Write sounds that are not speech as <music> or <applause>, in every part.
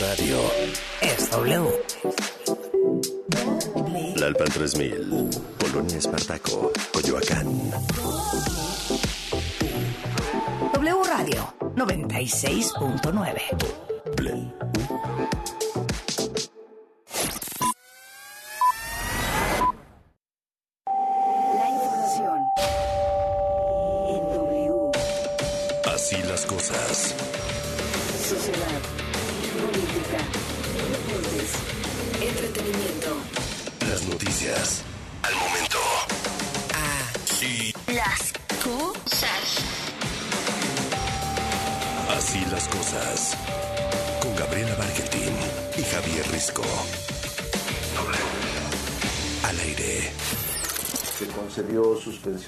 Radio es W. La Alpan 3000, Polonia Espartaco, Coyoacán. W Radio 96.9.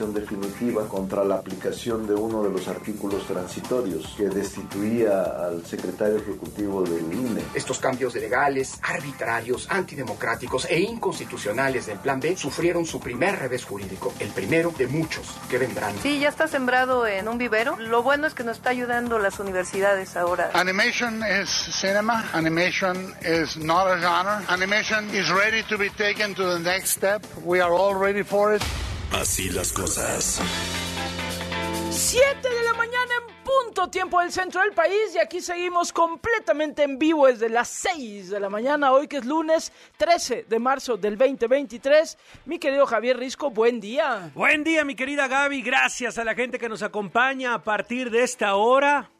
definitiva contra la aplicación de uno de los artículos transitorios que destituía al secretario ejecutivo del INE. Estos cambios legales, arbitrarios, antidemocráticos e inconstitucionales del Plan B sufrieron su primer revés jurídico, el primero de muchos que vendrán. Sí, ya está sembrado en un vivero. Lo bueno es que nos está ayudando las universidades ahora. Animation is cinema. Animation is not a genre. Animation is ready to be taken to the next step. We are all ready for it. Así las cosas. 7 de la mañana en punto tiempo del centro del país y aquí seguimos completamente en vivo desde las 6 de la mañana, hoy que es lunes 13 de marzo del 2023. Mi querido Javier Risco, buen día. Buen día, mi querida Gaby. Gracias a la gente que nos acompaña a partir de esta hora.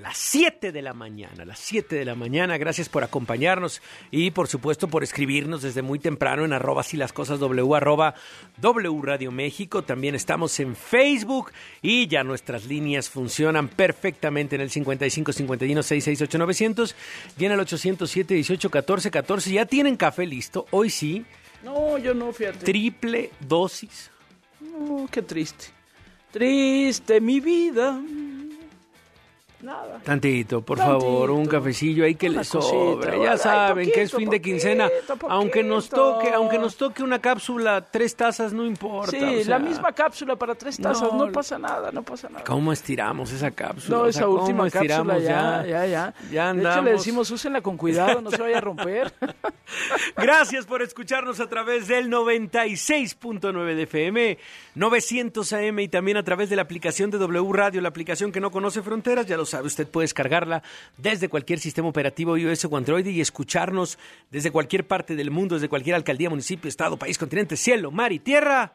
Las 7 de la mañana, las 7 de la mañana. Gracias por acompañarnos y por supuesto por escribirnos desde muy temprano en arroba si las cosas w arroba w radio México. También estamos en Facebook y ya nuestras líneas funcionan perfectamente en el 55 51 668 900 y en el 807 18 14 14. Ya tienen café listo. Hoy sí, No, yo no, fíjate. triple dosis. No, qué triste. Triste mi vida. Nada. Tantito, por Tantito. favor, un cafecillo ahí que les cosita, sobra. Ya saben que es fin de quincena. poquito, Aunque nos toque, aunque nos toque una cápsula, tres tazas, no importa. Sí, o sea, la misma cápsula para tres tazas, No, no, pasa nada, no pasa nada. ¿Cómo estiramos esa cápsula? No, O esa sea, ¿cómo última cápsula estiramos ya, ya, ya. Ya De hecho, le decimos, úsenla con cuidado, no se vaya a romper. <laughs> Gracias por escucharnos a través del 96.9 de FM, 900 AM y también a través de la aplicación de W Radio, la aplicación que no conoce fronteras, ya lo sabe, usted puede descargarla desde cualquier sistema operativo iOS o Android y escucharnos desde cualquier parte del mundo, desde cualquier alcaldía, municipio, estado, país, continente, cielo, mar y tierra.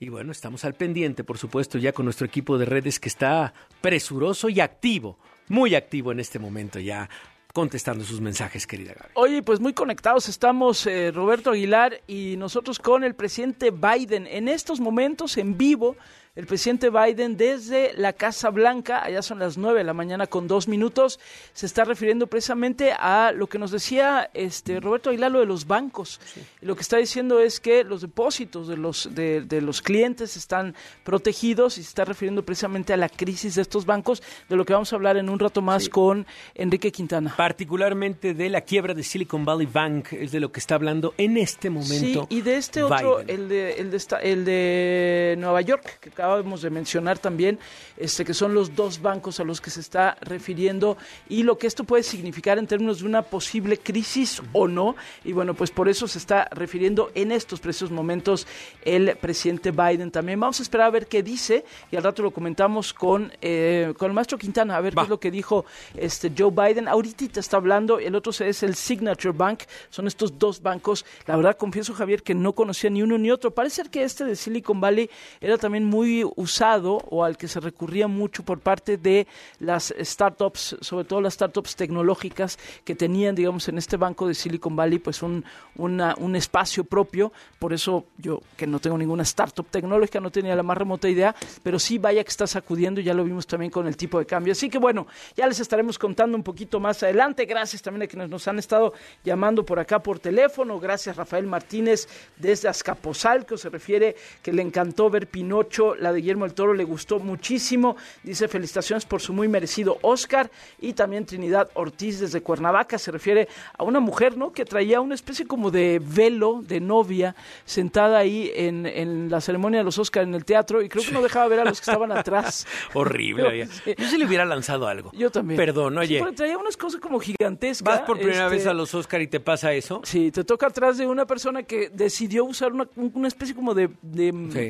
Y bueno, estamos al pendiente, por supuesto, ya con nuestro equipo de redes que está presuroso y activo, muy activo en este momento ya contestando sus mensajes, querida Gaby. Oye, pues muy conectados estamos eh, Roberto Aguilar y nosotros con el presidente Biden. En estos momentos en vivo, el presidente Biden desde la Casa Blanca, allá son las 9 de la mañana con dos minutos, se está refiriendo precisamente a lo que nos decía este Roberto Aguilar, lo de los bancos. Y lo que está diciendo es que los depósitos de los, de, de los clientes están protegidos y se está refiriendo precisamente a la crisis de estos bancos, de lo que vamos a hablar en un rato más con Enrique Quintana. particularmente de la quiebra de Silicon Valley Bank, es de lo que está hablando en este momento. Sí, y de este otro, el de, el, de esta- el de Nueva York, que acabamos de mencionar también, este, que son los dos bancos a los que se está refiriendo y lo que esto puede significar en términos de una posible crisis o no. Y bueno, pues por eso se está refiriendo en estos precisos momentos el presidente Biden también. Vamos a esperar a ver qué dice y al rato lo comentamos con, eh, con el maestro Quintana, a ver Va. qué es lo que dijo este Joe Biden. Ahorita está hablando, el otro es el Signature Bank, son estos dos bancos. La verdad, confieso, Javier, que no conocía ni uno ni otro. Parece ser que este de Silicon Valley era también muy usado o al que se recurría mucho por parte de las startups, sobre todo las startups tecnológicas que tenían, digamos, en este banco de Silicon Valley, pues un, una- un espacio propio. Por eso yo, que no tengo ninguna startup tecnológica, no tenía la más remota idea, pero sí vaya que está sacudiendo, ya lo vimos también con el tipo de cambio. Así que bueno, ya les estaremos contando un poquito más adelante. Gracias también a quienes nos han estado llamando por acá por teléfono. Gracias Rafael Martínez desde Azcapotzalco, se refiere que le encantó ver Pinocho la de Guillermo del Toro, le gustó muchísimo. Dice felicitaciones por su muy merecido Oscar. Y también Trinidad Ortiz desde Cuernavaca se refiere a una mujer, ¿no? Que traía una especie como de velo de novia sentada ahí en, en la ceremonia de los Oscar en el teatro y creo que no dejaba ver a los que <laughs> estaban atrás. Horrible. Sí. Yo sí le hubiera lanzado algo. Yo también. Perdón, Sí, oye. porque traía unas cosas como gigantescas. ¿Vas por primera este, vez a los Oscar y te pasa eso? Sí, te toca atrás de una persona que decidió usar una, una especie como de, de,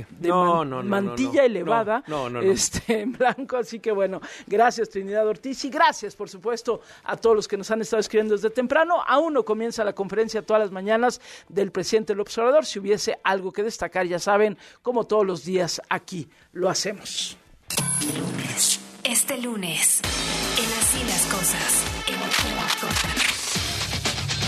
Sí. de No, man- no, no, mantilla no, no. elevada No, no, no, no. Este, <laughs> en blanco. Así que bueno, gracias Trinidad Ortiz y gracias, por supuesto, a todos los que nos han estado escribiendo desde temprano. Aún no comienza la conferencia todas las mañanas del presidente López Obrador. Si hubiese algo que destacar, ya saben, como todos los días aquí lo hacemos. Este lunes, en Así las cosas,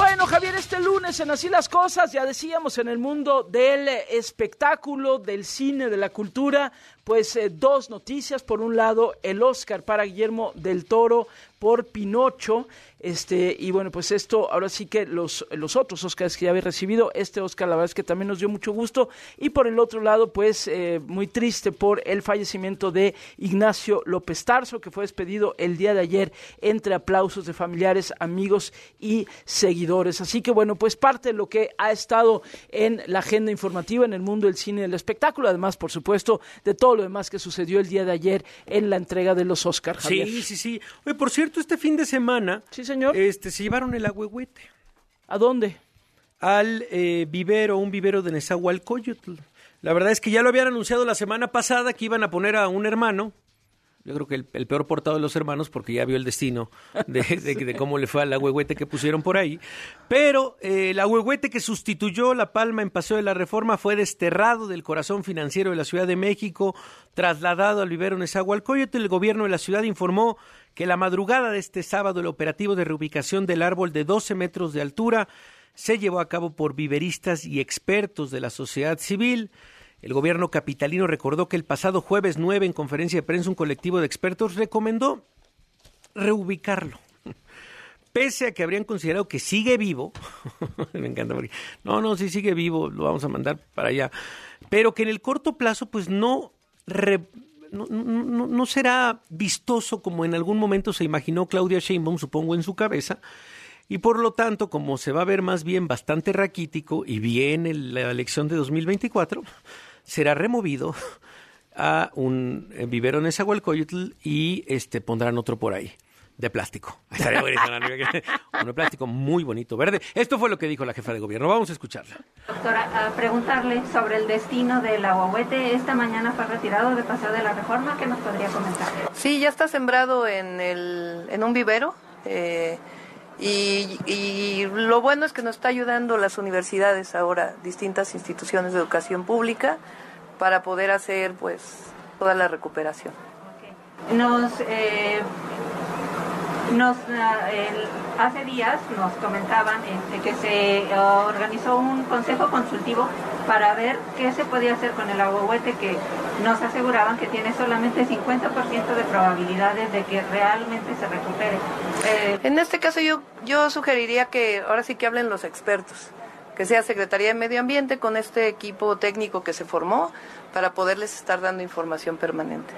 Bueno, Javier, este lunes en Así las Cosas, ya decíamos, en el mundo del espectáculo, del cine, de la cultura, pues eh, dos noticias. Por un lado, el Oscar para Guillermo del Toro por Pinocho. Este, y bueno, pues esto, ahora sí que los, los otros Oscars que ya había recibido, este Oscar la verdad es que también nos dio mucho gusto. Y por el otro lado, pues eh, muy triste por el fallecimiento de Ignacio López Tarso, que fue despedido el día de ayer entre aplausos de familiares, amigos y seguidores. Así que bueno, pues parte de lo que ha estado en la agenda informativa en el mundo del cine y del espectáculo, además, por supuesto, de todo lo demás que sucedió el día de ayer en la entrega de los Oscars. Sí, sí, sí. Oye, por cierto, este fin de semana Sí, señor. este, se llevaron el agüehuete ¿A dónde? al eh, vivero, un vivero de Nezahualcóyotl. La verdad es que ya lo habían anunciado la semana pasada que iban a poner a un hermano. Yo creo que el, el peor portado de los hermanos, porque ya vio el destino de, <laughs> de- de cómo le fue al agüehuete que pusieron por ahí. Pero eh, el agüehuete que sustituyó La Palma en Paseo de la Reforma fue desterrado del corazón financiero de la Ciudad de México, trasladado al vivero Nezahualcóyotl. El gobierno de la ciudad informó que la madrugada de este sábado el operativo de reubicación del árbol de 12 metros de altura se llevó a cabo por viveristas y expertos de la sociedad civil. El gobierno capitalino recordó que el pasado jueves 9 en conferencia de prensa un colectivo de expertos recomendó reubicarlo. <laughs> Pese a que habrían considerado que sigue vivo, <laughs> me encanta porque, no, no, sí sigue vivo, lo vamos a mandar para allá, pero que en el corto plazo pues no, re- no, no- no- será vistoso como en algún momento se imaginó Claudia Sheinbaum, supongo, en su cabeza, y por lo tanto, como se va a ver más bien bastante raquítico y viene la elección de 2024, será removido a un eh, vivero en Nezahualcóyotl y este pondrán otro por ahí de plástico. <laughs> Estaría bonito, ¿no? <laughs> Uno de plástico muy bonito, verde. Esto fue lo que dijo la jefa de gobierno. Vamos a escucharla. Doctora, a preguntarle sobre el destino del aguahuete. Esta mañana fue retirado de Paseo de la Reforma. ¿Qué nos podría comentar? Sí, ya está sembrado en, el, en un vivero. eh, y, y lo bueno es que nos está ayudando las universidades ahora, distintas instituciones de educación pública, para poder hacer pues toda la recuperación. Nos, eh, nos ah, hace días nos comentaban este, que se ah, organizó un consejo consultivo para ver qué se podía hacer con el aguahuete que nos aseguraban que tiene solamente 50% de probabilidades de que realmente se recupere. Eh, En este caso yo, yo sugeriría que ahora sí que hablen los expertos, que sea Secretaría de Medio Ambiente con este equipo técnico que se formó para poderles estar dando información permanente.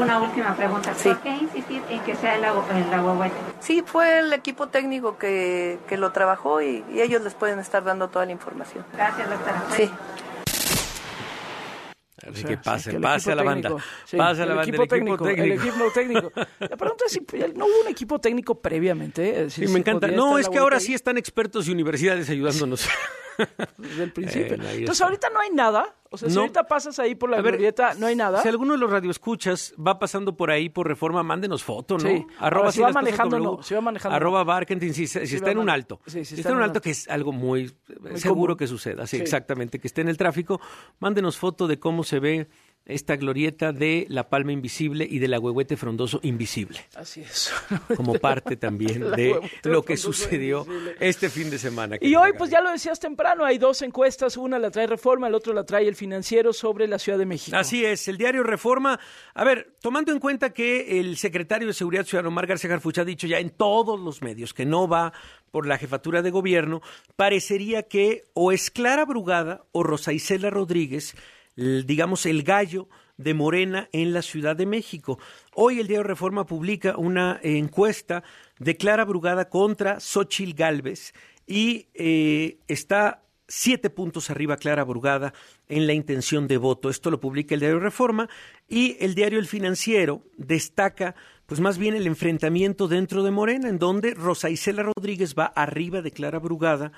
Una última pregunta. Sí. ¿Por qué insistir en que sea el, agua, el aguahuete? Sí, fue el equipo técnico que, que lo trabajó y, y ellos les pueden estar dando toda la información. Gracias, doctora. Sí. Así O sea, que pase, que pase a la banda. sí, pase a la el banda. equipo el técnico, el equipo técnico. <laughs> La pregunta es si no hubo un equipo técnico previamente. eh, si Sí, me encanta. No, es que ahora sí están expertos y universidades ayudándonos. <laughs> <laughs> Desde el principio. Eh, Entonces está. ahorita no hay nada. O sea, si ahorita pasas ahí por la A ver, no hay nada. Si alguno de los radioescuchas va pasando por ahí por reforma, mándenos foto, ¿no? Sí. Ahora, si va manejando, W, no, si va manejando, Arroba Barkentin, si, si Si está en un alto. sí, si está en un alto, que es algo muy, seguro común. que suceda. Sí, Sí. exactamente. Que esté en el tráfico. Mándenos foto de cómo se ve esta glorieta de la palma invisible y del agüehuete frondoso invisible. Así es. <laughs> Como parte también <laughs> de lo que sucedió invisible. este fin de semana. Y hoy, pues ya lo decías temprano, hay dos encuestas, una la trae Reforma, el otro la trae el financiero sobre la Ciudad de México. Así es, el diario Reforma. A ver, tomando en cuenta que el secretario de Seguridad Ciudadana, Omar García Harfuch, ha dicho ya en todos los medios que no va por la jefatura de gobierno, parecería que o es Clara Brugada o Rosa Isela Rodríguez, digamos, el gallo de Morena en la Ciudad de México. Hoy el diario Reforma publica una encuesta de Clara Brugada contra Xochil Gálvez y eh, está siete puntos arriba Clara Brugada en la intención de voto. Esto lo publica el diario Reforma y el diario El Financiero destaca pues más bien el enfrentamiento dentro de Morena, en donde Rosa Isela Rodríguez va arriba de Clara Brugada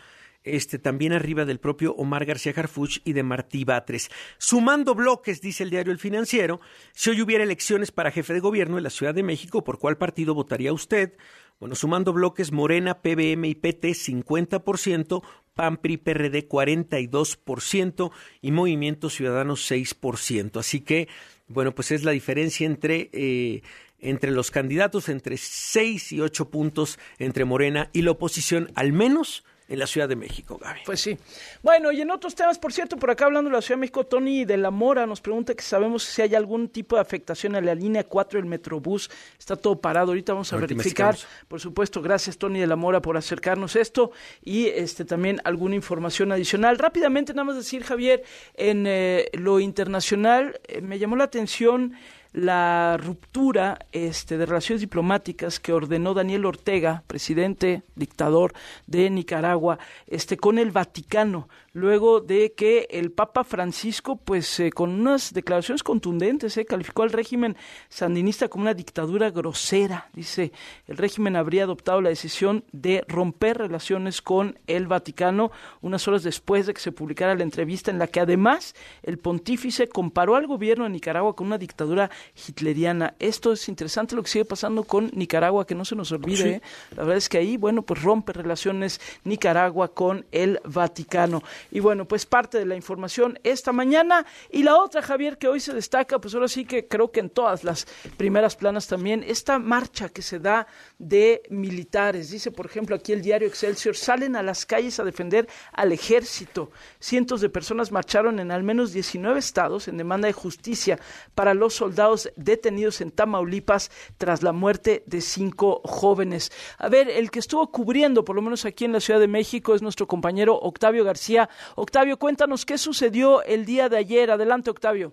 este, también arriba del propio Omar García Harfuch y de Martí Batres. Sumando bloques, dice el diario El Financiero, si hoy hubiera elecciones para jefe de gobierno en la Ciudad de México, ¿por cuál partido votaría usted? Bueno, sumando bloques, Morena, PBM y PT 50%, PAN, PRI, PRD 42% y Movimiento Ciudadano 6%. Así que, bueno, pues es la diferencia entre... Eh, entre los candidatos, entre seis y ocho puntos entre Morena y la oposición, al menos en la Ciudad de México, Gaby. Pues sí. Bueno, y en otros temas, por cierto, por acá hablando de la Ciudad de México, Tony de la Mora nos pregunta que sabemos si hay algún tipo de afectación a la línea 4 del Metrobús. Está todo parado. Ahorita vamos a verificar. Por supuesto, gracias Tony de la Mora por acercarnos esto y este también alguna información adicional. Rápidamente, nada más decir, Javier, en eh, lo internacional eh, me llamó la atención la ruptura este, de relaciones diplomáticas que ordenó Daniel Ortega, presidente, dictador de Nicaragua, este, con el Vaticano luego de que el Papa Francisco, pues eh, con unas declaraciones contundentes, eh, calificó al régimen sandinista como una dictadura grosera. Dice, el régimen habría adoptado la decisión de romper relaciones con el Vaticano unas horas después de que se publicara la entrevista en la que además el pontífice comparó al gobierno de Nicaragua con una dictadura hitleriana. Esto es interesante lo que sigue pasando con Nicaragua, que no se nos olvide. Eh. La verdad es que ahí, bueno, pues rompe relaciones Nicaragua con el Vaticano. Y bueno, pues parte de la información esta mañana. Y la otra, Javier, que hoy se destaca, pues ahora sí que creo que en todas las primeras planas también, esta marcha que se da de militares. Dice, por ejemplo, aquí el diario Excelsior, salen a las calles a defender al ejército. Cientos de personas marcharon en al menos 19 estados en demanda de justicia para los soldados detenidos en Tamaulipas tras la muerte de cinco jóvenes. A ver, el que estuvo cubriendo, por lo menos aquí en la Ciudad de México, es nuestro compañero Octavio García. Octavio, cuéntanos qué sucedió el día de ayer. Adelante, Octavio.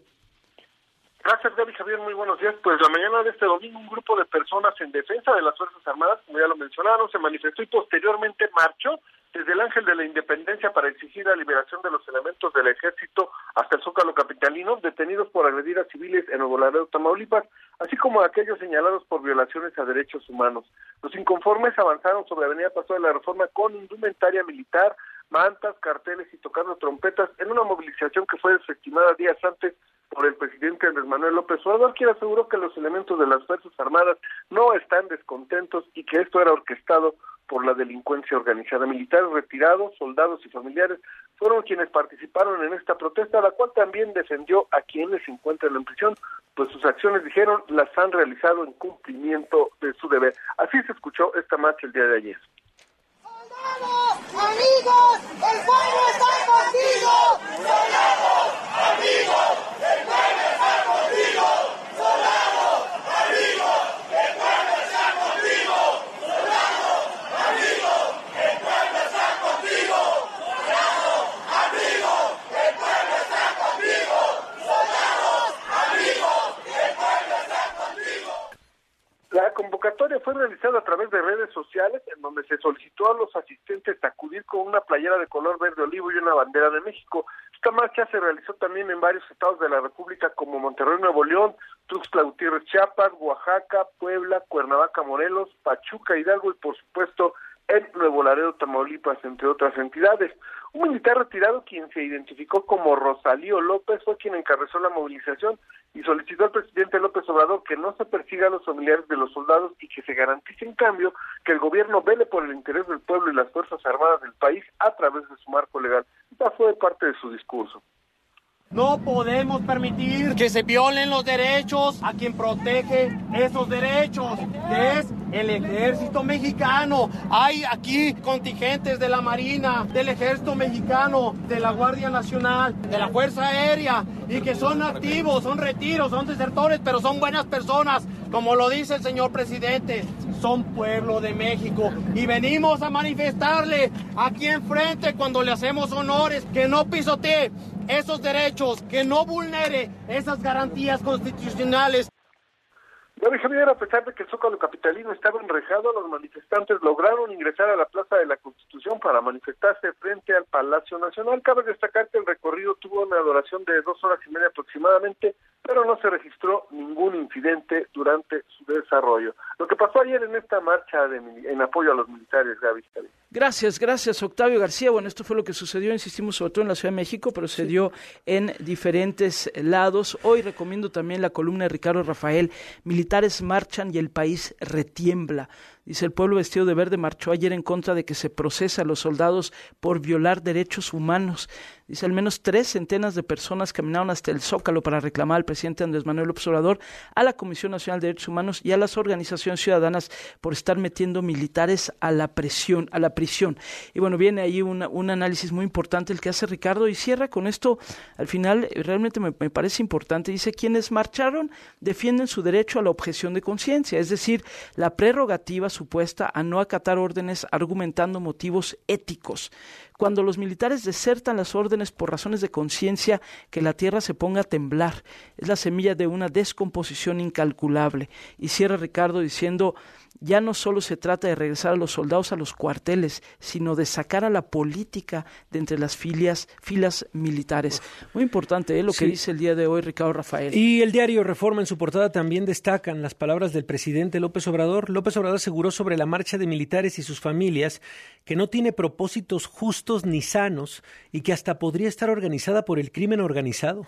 Gracias, Gaby Javier. Muy buenos días. Pues la mañana de este domingo, un grupo de personas en defensa de las Fuerzas Armadas, como ya lo mencionaron, se manifestó y posteriormente marchó desde el Ángel de la Independencia para exigir la liberación de los elementos del ejército hasta el Zócalo Capitalino, detenidos por agredir a civiles en Nuevo Tamaulipas, así como a aquellos señalados por violaciones a derechos humanos. Los inconformes avanzaron sobre Avenida Paso de la Reforma con indumentaria militar, mantas, carteles y tocando trompetas en una movilización que fue desestimada días antes por el presidente Andrés Manuel López Obrador, quien aseguró que los elementos de las Fuerzas Armadas no están descontentos y que esto era orquestado por la delincuencia organizada. Militares retirados, soldados y familiares fueron quienes participaron en esta protesta, la cual también defendió a quienes se encuentran en prisión, pues sus acciones, dijeron, las han realizado en cumplimiento de su deber. Así se escuchó esta marcha el día de ayer. Amigos, el pueblo está contigo. Soldados, amigos, el pueblo está contigo. Soldados, amigos, el pueblo está contigo. Soldados, amigos, el pueblo está contigo. Soldados, amigos, el pueblo está contigo. La convocatoria fue realizada a través de redes sociales en donde se solicitó a los asistentes acudir con una playera de color verde olivo y una bandera de México. Esta marcha se realizó también en varios estados de la República como Monterrey, Nuevo León, Tuxtla Gutiérrez, Chiapas, Oaxaca, Puebla, Cuernavaca, Morelos, Pachuca, Hidalgo y por supuesto en Nuevo Laredo, Tamaulipas, entre otras entidades. Un militar retirado, quien se identificó como Rosalío López, fue quien encabezó la movilización y solicitó al presidente López Obrador que no se persiga a los familiares de los soldados y que se garantice, en cambio, que el gobierno vele por el interés del pueblo y las Fuerzas Armadas del país a través de su marco legal. Esta fue parte de su discurso. No podemos permitir que se violen los derechos a quien protege esos derechos, que es el ejército mexicano. Hay aquí contingentes de la Marina, del ejército mexicano, de la Guardia Nacional, de la Fuerza Aérea y que son activos, son retiros, son desertores, pero son buenas personas, como lo dice el señor presidente, son pueblo de México y venimos a manifestarle aquí enfrente cuando le hacemos honores que no pisotee esos derechos, que no vulnere esas garantías constitucionales. Gaby Javier, a pesar de que el Zócalo Capitalino estaba enrejado, los manifestantes lograron ingresar a la Plaza de la Constitución para manifestarse frente al Palacio Nacional. Cabe destacar que el recorrido tuvo una duración de dos horas y media aproximadamente, pero no se registró ningún incidente durante su desarrollo. Lo que pasó ayer en esta marcha de, en apoyo a los militares, Gaby Javier. Gracias, gracias Octavio García. Bueno, esto fue lo que sucedió, insistimos sobre todo en la Ciudad de México, pero se dio en diferentes lados. Hoy recomiendo también la columna de Ricardo Rafael, Militares marchan y el país retiembla. Dice, el pueblo vestido de verde marchó ayer en contra de que se procesa a los soldados por violar derechos humanos. Dice, al menos tres centenas de personas caminaron hasta el Zócalo para reclamar al presidente Andrés Manuel Observador, a la Comisión Nacional de Derechos Humanos y a las organizaciones ciudadanas por estar metiendo militares a la presión, a la prisión. Y bueno, viene ahí un análisis muy importante el que hace Ricardo y cierra con esto. Al final, eh, realmente me, me parece importante. Dice, quienes marcharon defienden su derecho a la objeción de conciencia, es decir, la prerrogativa supuesta a no acatar órdenes argumentando motivos éticos. Cuando los militares desertan las órdenes por razones de conciencia, que la tierra se ponga a temblar. Es la semilla de una descomposición incalculable. Y cierra Ricardo diciendo, ya no solo se trata de regresar a los soldados a los cuarteles, sino de sacar a la política de entre las filas, filas militares. Muy importante ¿eh? lo que dice el día de hoy Ricardo Rafael. Y el diario Reforma en su portada también destacan las palabras del presidente López Obrador. López Obrador aseguró sobre la marcha de militares y sus familias que no tiene propósitos justos ni sanos y que hasta podría estar organizada por el crimen organizado.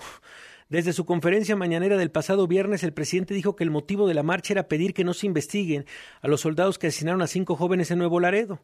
Desde su conferencia mañanera del pasado viernes, el presidente dijo que el motivo de la marcha era pedir que no se investiguen a los soldados que asesinaron a cinco jóvenes en Nuevo Laredo.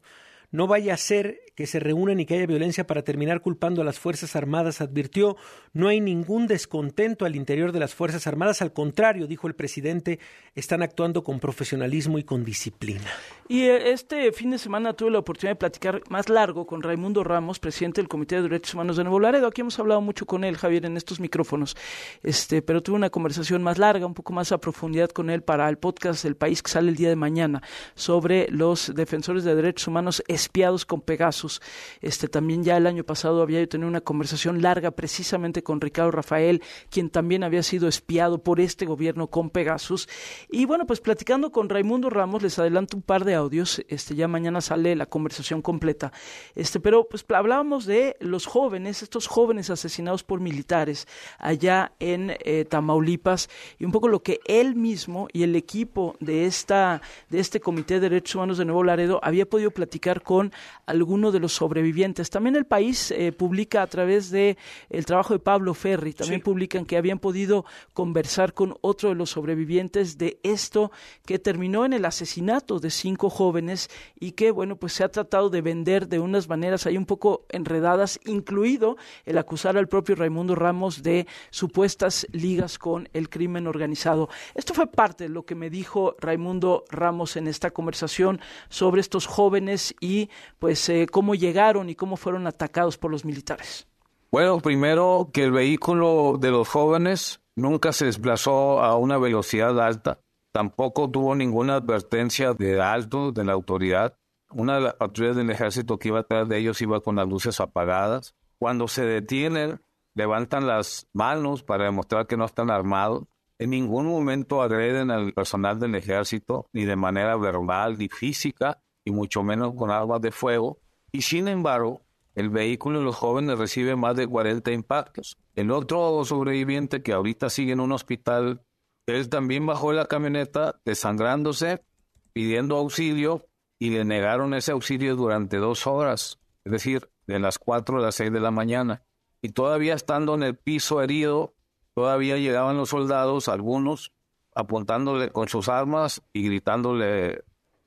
No vaya a ser que se reúnan y que haya violencia para terminar culpando a las Fuerzas Armadas, advirtió. No hay ningún descontento al interior de las Fuerzas Armadas, al contrario, dijo el presidente, están actuando con profesionalismo y con disciplina. Y eh, este fin de semana tuve la oportunidad de platicar más largo con Raimundo Ramos, presidente del Comité de Derechos Humanos de Nuevo Laredo. Aquí hemos hablado mucho con él, Javier, en estos micrófonos. Este, pero tuve una conversación más larga, un poco más a profundidad con él para el podcast El País que sale el día de mañana sobre los defensores de derechos humanos espiados con Pegasus. Este, también ya el año pasado había yo tenido una conversación larga precisamente con Ricardo Rafael, quien también había sido espiado por este gobierno con Pegasus. Y bueno, pues platicando con Raimundo Ramos, les adelanto un par de audios. Este, ya mañana sale la conversación completa. Este, pero pues hablábamos de los jóvenes, estos jóvenes asesinados por militares allá en eh, Tamaulipas y un poco lo que él mismo y el equipo de esta de este Comité de Derechos Humanos de Nuevo Laredo había podido platicar con alguno de los sobrevivientes. También el país eh, publica a través de el trabajo de Pablo Ferri, también publican que habían podido conversar con otro de los sobrevivientes de esto que terminó en el asesinato de cinco jóvenes y que bueno pues se ha tratado de vender de unas maneras ahí un poco enredadas, incluido el acusar al propio Raimundo Ramos de supuestas ligas con el crimen organizado. Esto fue parte de lo que me dijo Raimundo Ramos en esta conversación sobre estos jóvenes y pues eh, cómo llegaron y cómo fueron atacados por los militares. Bueno, primero que el vehículo de los jóvenes nunca se desplazó a una velocidad alta, tampoco tuvo ninguna advertencia de alto de la autoridad. Una de las patrullas del ejército que iba atrás de ellos iba con las luces apagadas. Cuando se detienen, levantan las manos para demostrar que no están armados. En ningún momento agreden al personal del ejército, ni de manera verbal ni física, y mucho menos con armas de fuego. Y sin embargo, el vehículo de los jóvenes recibe más de 40 impactos. El otro sobreviviente que ahorita sigue en un hospital, él también bajó la camioneta desangrándose, pidiendo auxilio y le negaron ese auxilio durante dos horas, es decir, de las 4 a las 6 de la mañana. Y todavía estando en el piso herido, todavía llegaban los soldados, algunos apuntándole con sus armas y gritándole,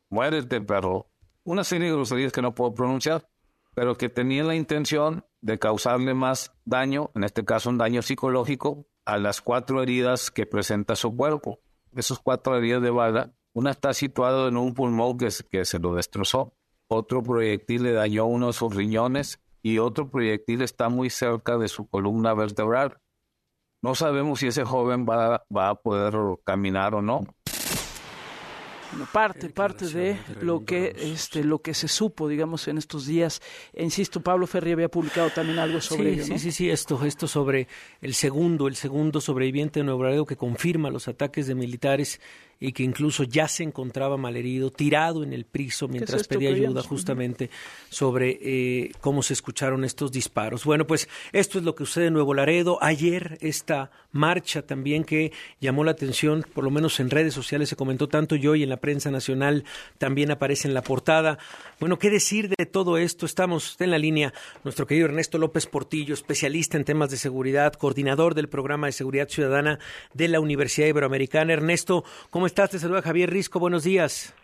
muérete, perro. Una serie de groserías que no puedo pronunciar, pero que tenían la intención de causarle más daño, en este caso un daño psicológico, a las cuatro heridas que presenta su cuerpo. Esas cuatro heridas de bala, una está situada en un pulmón que, que se lo destrozó, otro proyectil le dañó uno de sus riñones y otro proyectil está muy cerca de su columna vertebral. no sabemos si ese joven va, va a poder caminar o no. Parte, parte de lo que, este, lo que se supo, digamos, en estos días. E insisto, Pablo Ferri había publicado también algo sobre sí, ello. Sí, ¿no? sí, sí, esto, esto sobre el segundo, el segundo sobreviviente de Nuevo Laredo que confirma los ataques de militares y que incluso ya se encontraba malherido, tirado en el piso mientras esto pedía ayuda justamente sobre eh, cómo se escucharon estos disparos. Bueno, pues esto es lo que sucede en Nuevo Laredo. Ayer esta marcha también que llamó la atención, por lo menos en redes sociales se comentó tanto y hoy en la prensa nacional también aparece en la portada. Bueno, ¿qué decir de todo esto? Estamos en la línea nuestro querido Ernesto López Portillo, especialista en temas de seguridad, coordinador del programa de seguridad ciudadana de la Universidad Iberoamericana. Ernesto, ¿cómo estás? Te saluda Javier Risco. Buenos días.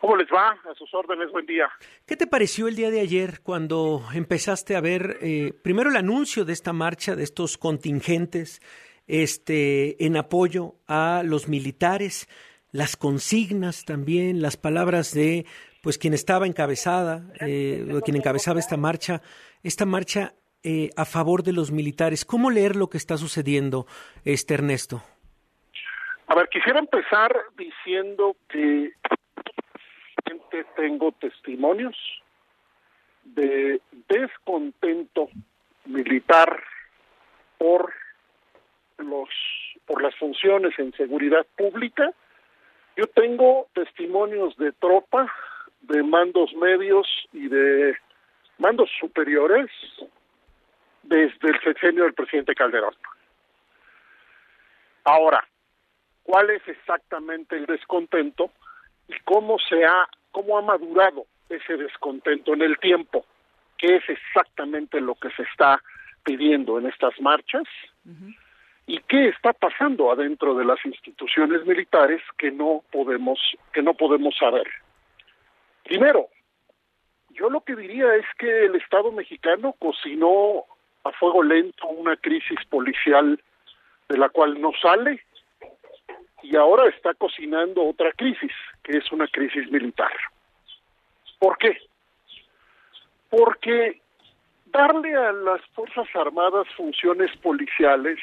¿Cómo les va? A sus órdenes, buen día. ¿Qué te pareció el día de ayer cuando empezaste a ver eh, primero el anuncio de esta marcha, de estos contingentes este, en apoyo a los militares, las consignas también, las palabras de pues quien estaba encabezada, eh, o quien encabezaba esta marcha, esta marcha eh, a favor de los militares? ¿Cómo leer lo que está sucediendo, este Ernesto? A ver, quisiera empezar diciendo que tengo testimonios de descontento militar por los por las funciones en seguridad pública. Yo tengo testimonios de tropa, de mandos medios y de mandos superiores desde el sexenio del presidente Calderón. Ahora, ¿cuál es exactamente el descontento y cómo se ha cómo ha madurado ese descontento en el tiempo? ¿Qué es exactamente lo que se está pidiendo en estas marchas? ¿Y qué está pasando adentro de las instituciones militares que no podemos que no podemos saber? Primero, yo lo que diría es que el Estado mexicano cocinó a fuego lento una crisis policial de la cual no sale y ahora está cocinando otra crisis, que es una crisis militar. ¿Por qué? Porque darle a las Fuerzas Armadas funciones policiales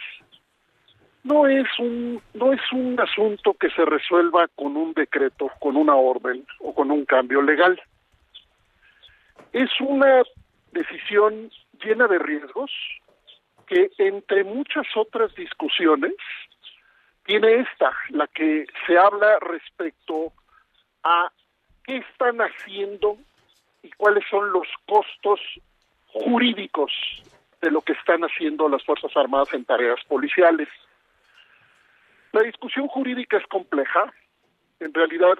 no es un no es un asunto que se resuelva con un decreto, con una orden o con un cambio legal. Es una decisión llena de riesgos que entre muchas otras discusiones tiene esta, la que se habla respecto a qué están haciendo y cuáles son los costos jurídicos de lo que están haciendo las Fuerzas Armadas en tareas policiales. La discusión jurídica es compleja, en realidad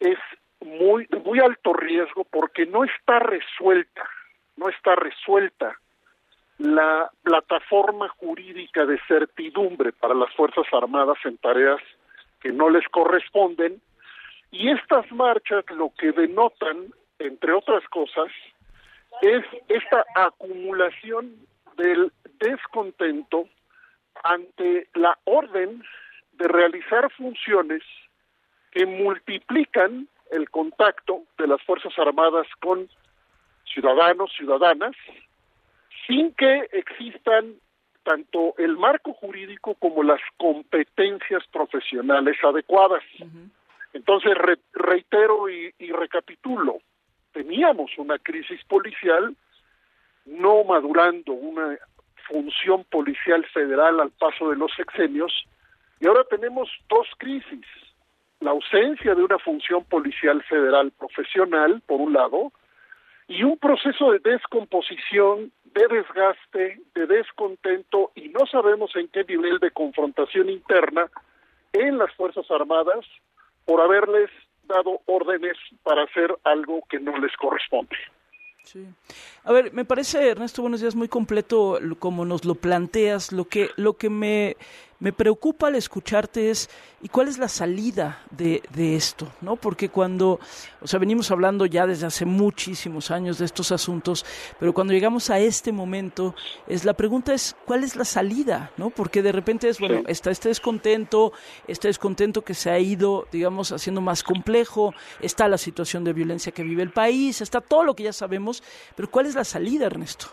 es muy muy alto riesgo porque no está resuelta, no está resuelta la plataforma jurídica de certidumbre para las Fuerzas Armadas en tareas que no les corresponden y estas marchas lo que denotan, entre otras cosas, es esta acumulación del descontento ante la orden de realizar funciones que multiplican el contacto de las Fuerzas Armadas con ciudadanos, ciudadanas, sin que existan tanto el marco jurídico como las competencias profesionales adecuadas. Entonces, re reitero y, y recapitulo, teníamos una crisis policial no madurando una función policial federal al paso de los sexenios y ahora tenemos dos crisis. La ausencia de una función policial federal profesional, por un lado, y un proceso de descomposición, de desgaste, de descontento y no sabemos en qué nivel de confrontación interna en las Fuerzas Armadas por haberles dado órdenes para hacer algo que no les corresponde. Sí. A ver, me parece, Ernesto, buenos días, muy completo como nos lo planteas. Lo que, lo que me, me preocupa al escucharte es, ¿y cuál es la salida de, de esto? ¿No? Porque cuando, o sea, venimos hablando ya desde hace muchísimos años de estos asuntos, pero cuando llegamos a este momento, es la pregunta es, ¿cuál es la salida? ¿No? Porque de repente es, bueno, está este descontento, este descontento que se ha ido, digamos, haciendo más complejo, está la situación de violencia que vive el país, está todo lo que ya sabemos, pero ¿cuál es la salida, Ernesto?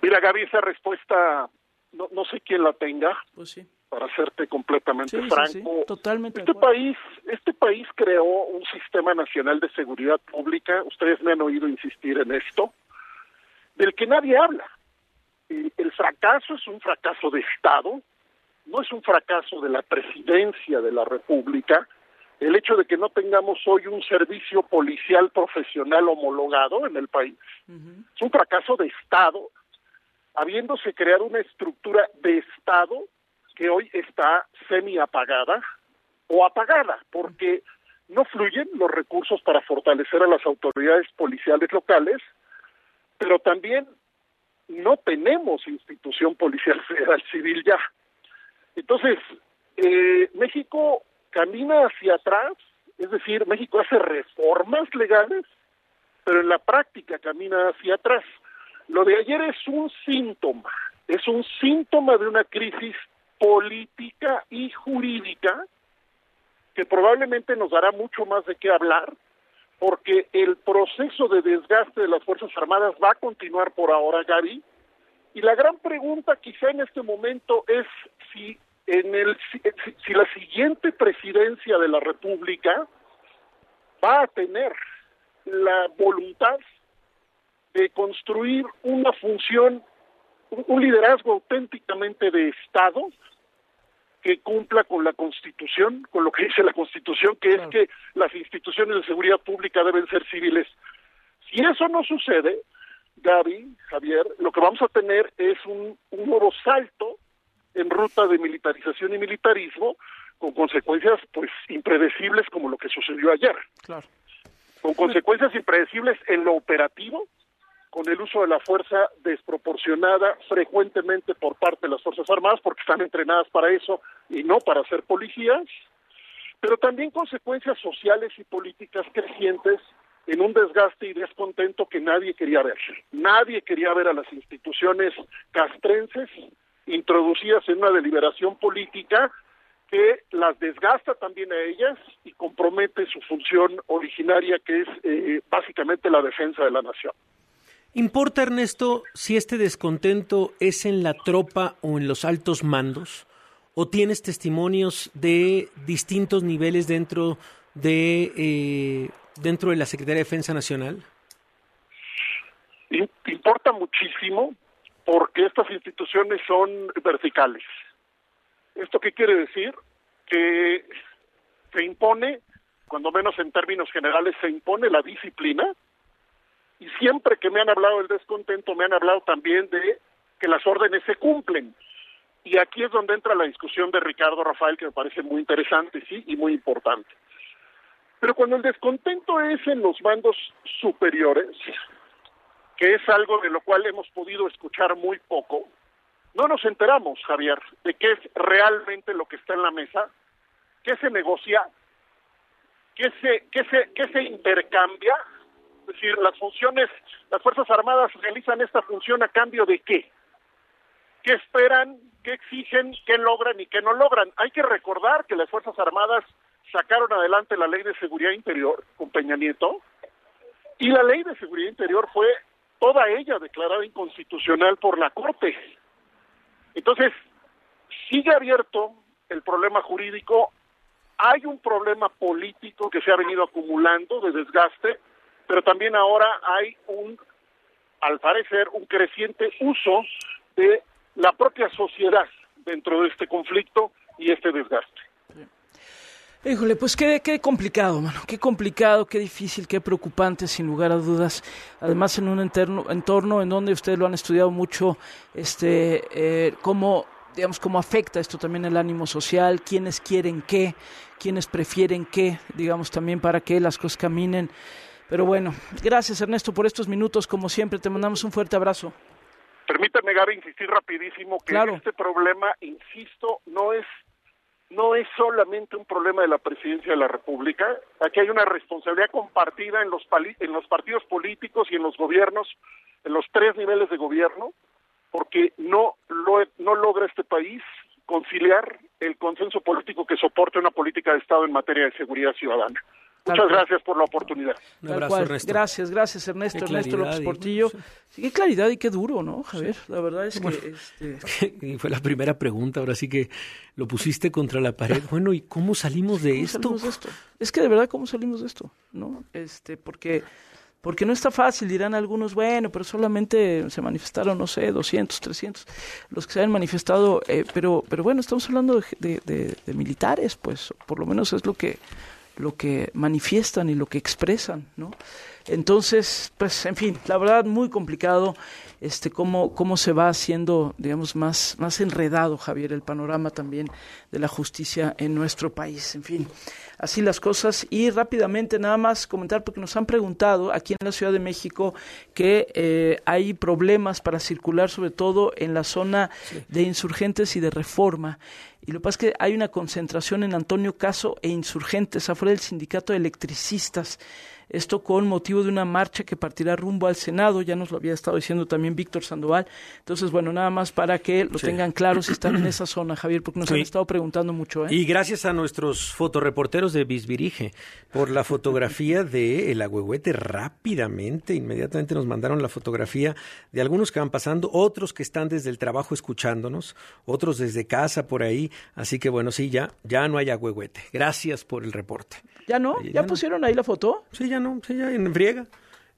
Mira, Gaby, esa respuesta no, no sé quién la tenga, Pues sí. para serte completamente Sí, franco. sí, totalmente. de Este país, este país creó un sistema nacional de seguridad pública, ustedes me han oído insistir en esto, del que nadie habla. El, el fracaso es un fracaso de Estado, no es un fracaso de la presidencia de la República. El hecho de que no tengamos hoy un servicio policial profesional homologado en el país es un fracaso de Estado, habiéndose creado una estructura de Estado que hoy está semi apagada o apagada, porque no fluyen los recursos para fortalecer a las autoridades policiales locales, pero también no tenemos institución policial <laughs> federal civil ya. Entonces, eh, México camina hacia atrás, es decir, México hace reformas legales, pero en la práctica camina hacia atrás. Lo de ayer es un síntoma, es un síntoma de una crisis política y jurídica que probablemente nos dará mucho más de qué hablar, porque el proceso de desgaste de las Fuerzas Armadas va a continuar por ahora, Gaby, y la gran pregunta quizá en este momento es si en el si, si la siguiente presidencia de la República va a tener la voluntad de construir una función, un, liderazgo auténticamente de Estado que cumpla con la Constitución, con lo que dice la Constitución, que es que las instituciones de seguridad pública deben ser civiles. Si eso no sucede, Gaby, Javier, lo que vamos a tener es un, un nuevo salto en ruta de militarización y militarismo con consecuencias pues impredecibles como lo que sucedió ayer. Claro. Con consecuencias impredecibles en lo operativo, con el uso de la fuerza desproporcionada frecuentemente por parte de las Fuerzas Armadas, porque están entrenadas para eso y no para ser policías, pero también consecuencias sociales y políticas crecientes en un desgaste y descontento que nadie quería ver. Nadie quería ver a las instituciones castrenses introducidas en una deliberación política que las desgasta también a ellas y compromete su función originaria, que es eh, básicamente la defensa de la nación. ¿Importa, Ernesto, si este descontento es en la tropa o en los altos mandos? ¿O tienes testimonios de distintos niveles dentro de, eh, dentro de la Secretaría de Defensa Nacional? Importa muchísimo porque estas instituciones son verticales. ¿Esto qué quiere decir? Que se impone, cuando menos en términos generales, se impone la disciplina, y siempre que me han hablado del descontento, me han hablado también de que las órdenes se cumplen. Y aquí es donde entra la discusión de Ricardo Rafael, que me parece muy interesante, sí, y muy importante. Pero cuando el descontento es en los mandos superiores, que es algo de lo cual hemos podido escuchar muy poco, no nos enteramos, Javier, de qué es realmente lo que está en la mesa, qué se negocia, qué se, qué se, qué se intercambia, decir, las funciones, las Fuerzas Armadas realizan esta función a cambio de qué, qué esperan, qué exigen, qué logran y qué no logran. Hay que recordar que las Fuerzas Armadas sacaron adelante la ley de seguridad interior con Peña Nieto y la ley de seguridad interior fue toda ella declarada inconstitucional por la Corte. Entonces, sigue abierto el problema jurídico, hay un problema político que se ha venido acumulando de desgaste, pero también ahora hay un, al parecer, un creciente uso de la propia sociedad dentro de este conflicto y este desgaste. Híjole, pues qué, qué complicado, mano, qué complicado, qué difícil, qué preocupante, sin lugar a dudas. Además, en un entorno, entorno en donde ustedes lo han estudiado mucho, este, eh, cómo, digamos, cómo afecta esto también el ánimo social, quiénes quieren qué, quiénes prefieren qué, digamos, también para que las cosas caminen. Pero bueno, gracias Ernesto por estos minutos, como siempre, te mandamos un fuerte abrazo. Permítame, Gaby, insistir rapidísimo que Claro. este problema, insisto, no es no es solamente un problema de la presidencia de la República. Aquí hay una responsabilidad compartida en los, en los partidos políticos y en los gobiernos, en los tres niveles de gobierno, porque no, lo, no logra este país conciliar el consenso político que soporte una política de Estado en materia de seguridad ciudadana. Muchas gracias por la oportunidad. Un abrazo, cual. Ernesto. Gracias, gracias Ernesto, Qué Ernesto López y- Portillo. Sí, qué claridad y qué duro, ¿no, Javier? La verdad es que... Este, <laughs> Y fue la primera pregunta, ahora sí que lo pusiste contra la pared. Bueno, ¿y cómo salimos de ¿Cómo esto? salimos de esto? Es que de verdad, ¿cómo salimos de esto? ¿No? Este, porque, porque no está fácil, dirán algunos, bueno, pero solamente se manifestaron, no sé, 200, 300, los que se han manifestado, eh, pero, pero bueno, estamos hablando de, de- de- de militares, pues, por lo menos es lo que, lo que manifiestan y lo que expresan, ¿no? Entonces, pues, en fin, la verdad, muy complicado este cómo, cómo se va haciendo, digamos, más, más enredado, Javier, el panorama también de la justicia en nuestro país. En fin, así las cosas. Y rápidamente, nada más comentar, porque nos han preguntado aquí en la Ciudad de México que eh, hay problemas para circular, sobre todo en la zona de insurgentes y de reforma. Y lo que pasa es que hay una concentración en Antonio Caso e insurgentes afuera del sindicato de electricistas. Esto con motivo de una marcha que partirá rumbo al Senado, ya nos lo había estado diciendo también Víctor Sandoval. Entonces, bueno, nada más para que lo Sí. tengan claro si están en esa zona, Javier, porque nos Sí. han estado preguntando mucho. ¿eh? Y gracias a nuestros fotoreporteros de Bisbirige por la fotografía <laughs> de el agüehuete rápidamente, inmediatamente nos mandaron la fotografía de algunos que van pasando, otros que están desde el trabajo escuchándonos, otros desde casa por ahí, así que bueno, sí, ya ya no hay agüehuete. Gracias por el reporte. ¿Ya no? ¿Ya, no. pusieron ahí la foto? Sí, ya no, sí, ya en friega.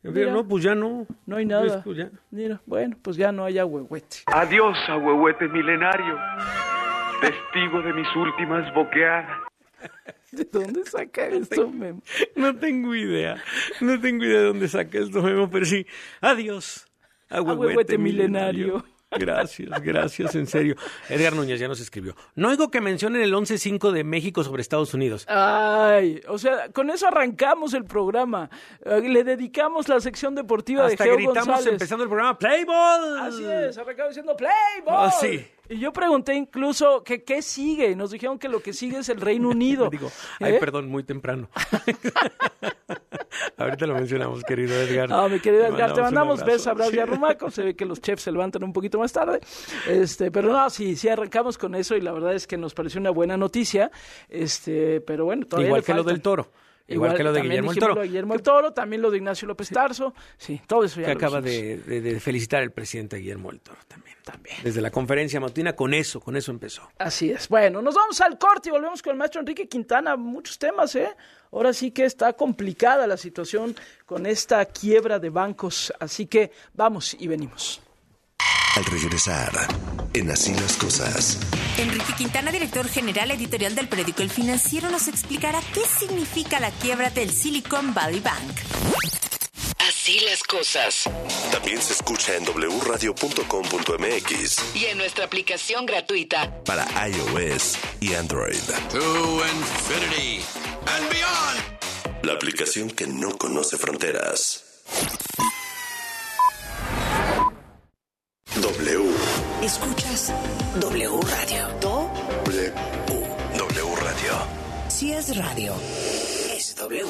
En friega, Mira. no, pues ya no. No hay nada. Pues ya. Mira, bueno, pues ya no hay agüehuete. Adiós, ahuehuete milenario, testigo de mis últimas boqueadas. <laughs> ¿De dónde saca esto, Memo? No tengo idea. No tengo idea de dónde saca esto, Memo, pero sí. Adiós. Agüehuete, Agüehuete milenario. milenario. Gracias, gracias, en serio. Edgar Núñez ya nos escribió. No oigo que mencionen el 11-5 de México sobre Estados Unidos. Ay, o sea, con eso arrancamos el programa. Eh, le dedicamos la sección deportiva Hasta de Geo gritamos González. empezando el programa, ¡Play Ball! Así es, arrancamos diciendo Play Ball. Ah, sí. Y yo pregunté incluso que qué sigue. Y nos dijeron que lo que sigue es el Reino <laughs> Unido. Digo, ay, ¿Eh? perdón, muy temprano. <laughs> Ahorita lo mencionamos, querido Edgar. Ah, mi querido Edgar, te mandamos besos, abrazos y Sí. arrumacos. Se ve que los chefs se levantan un poquito más tarde. Este, pero no, sí, sí arrancamos con eso y la verdad es que nos pareció una buena noticia. Este, pero bueno, todavía Igual que lo del Toro. Igual, que lo de Guillermo el Toro. lo de Guillermo el Toro, también lo de Ignacio López Tarso. Sí, todo eso ya que lo acaba de, de- de felicitar el presidente Guillermo del Toro también. También. Desde la conferencia matutina, con eso, con eso empezó. Así es. Bueno, nos vamos al corte y volvemos con el maestro Enrique Quintana. Muchos temas, ¿eh? Ahora sí que está complicada la situación con esta quiebra de bancos. Así que vamos y venimos. Al regresar, en Así las Cosas, Enrique Quintana, director general editorial del periódico El Financiero, nos explicará qué significa la quiebra del Silicon Valley Bank. Así las cosas. También se escucha en wradio.com.mx Y en nuestra aplicación gratuita. para iOS y Android. To infinity and beyond. La aplicación que no conoce fronteras. W. Escuchas W Radio. Do W. W Radio. si es radio. Es W.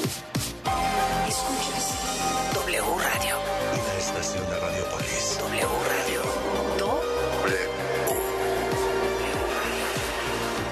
Escuchas W Radio. Una estación de Radiopolis. W Radio. Do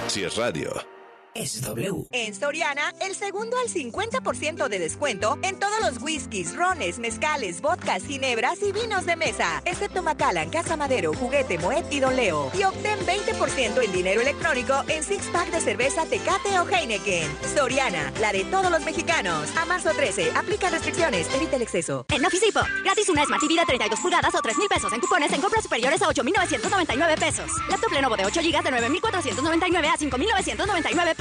Si es radio. Es W. En Soriana, el segundo al 50% de descuento en todos los whiskies, rones, mezcales, vodkas, ginebras y vinos de mesa, excepto Macallan, Casa Madero, Juguete, Moet y Don Leo. Y obtén 20% en dinero electrónico en six pack de cerveza Tecate o Heineken. Soriana, la de todos los mexicanos. A marzo 13, aplica restricciones, evita el exceso. En Office Depot, gratis una Smart TV de 32 pulgadas o 3 mil pesos en cupones en compras superiores a 8,999 pesos. Laptop Lenovo de 8 GB de 9,499 a 5,999 pesos.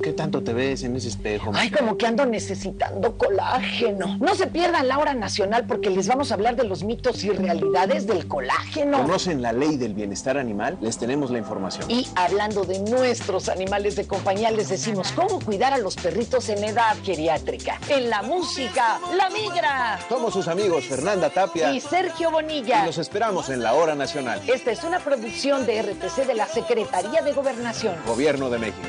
¿Qué tanto te ves en ese espejo? Ay, como que ando necesitando colágeno. No se pierdan la hora nacional porque les vamos a hablar de los mitos y realidades del colágeno. ¿Conocen la ley del bienestar animal? Les tenemos la información. Y hablando de nuestros animales de compañía, les decimos cómo cuidar a los perritos en edad geriátrica. En la música, La Migra. Somos sus amigos Fernanda Tapia Y Sergio Bonilla. y los esperamos en la hora nacional. Esta es una producción de RTC de la Secretaría de Gobernación. Gobierno de México.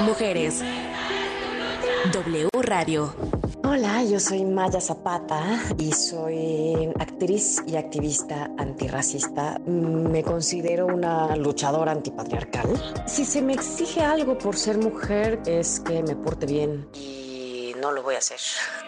Mujeres. W Radio. Hola, yo soy Maya Zapata y soy actriz y activista antirracista. Me considero una luchadora antipatriarcal. Si se me exige algo por ser mujer es que me porte bien y no lo voy a hacer.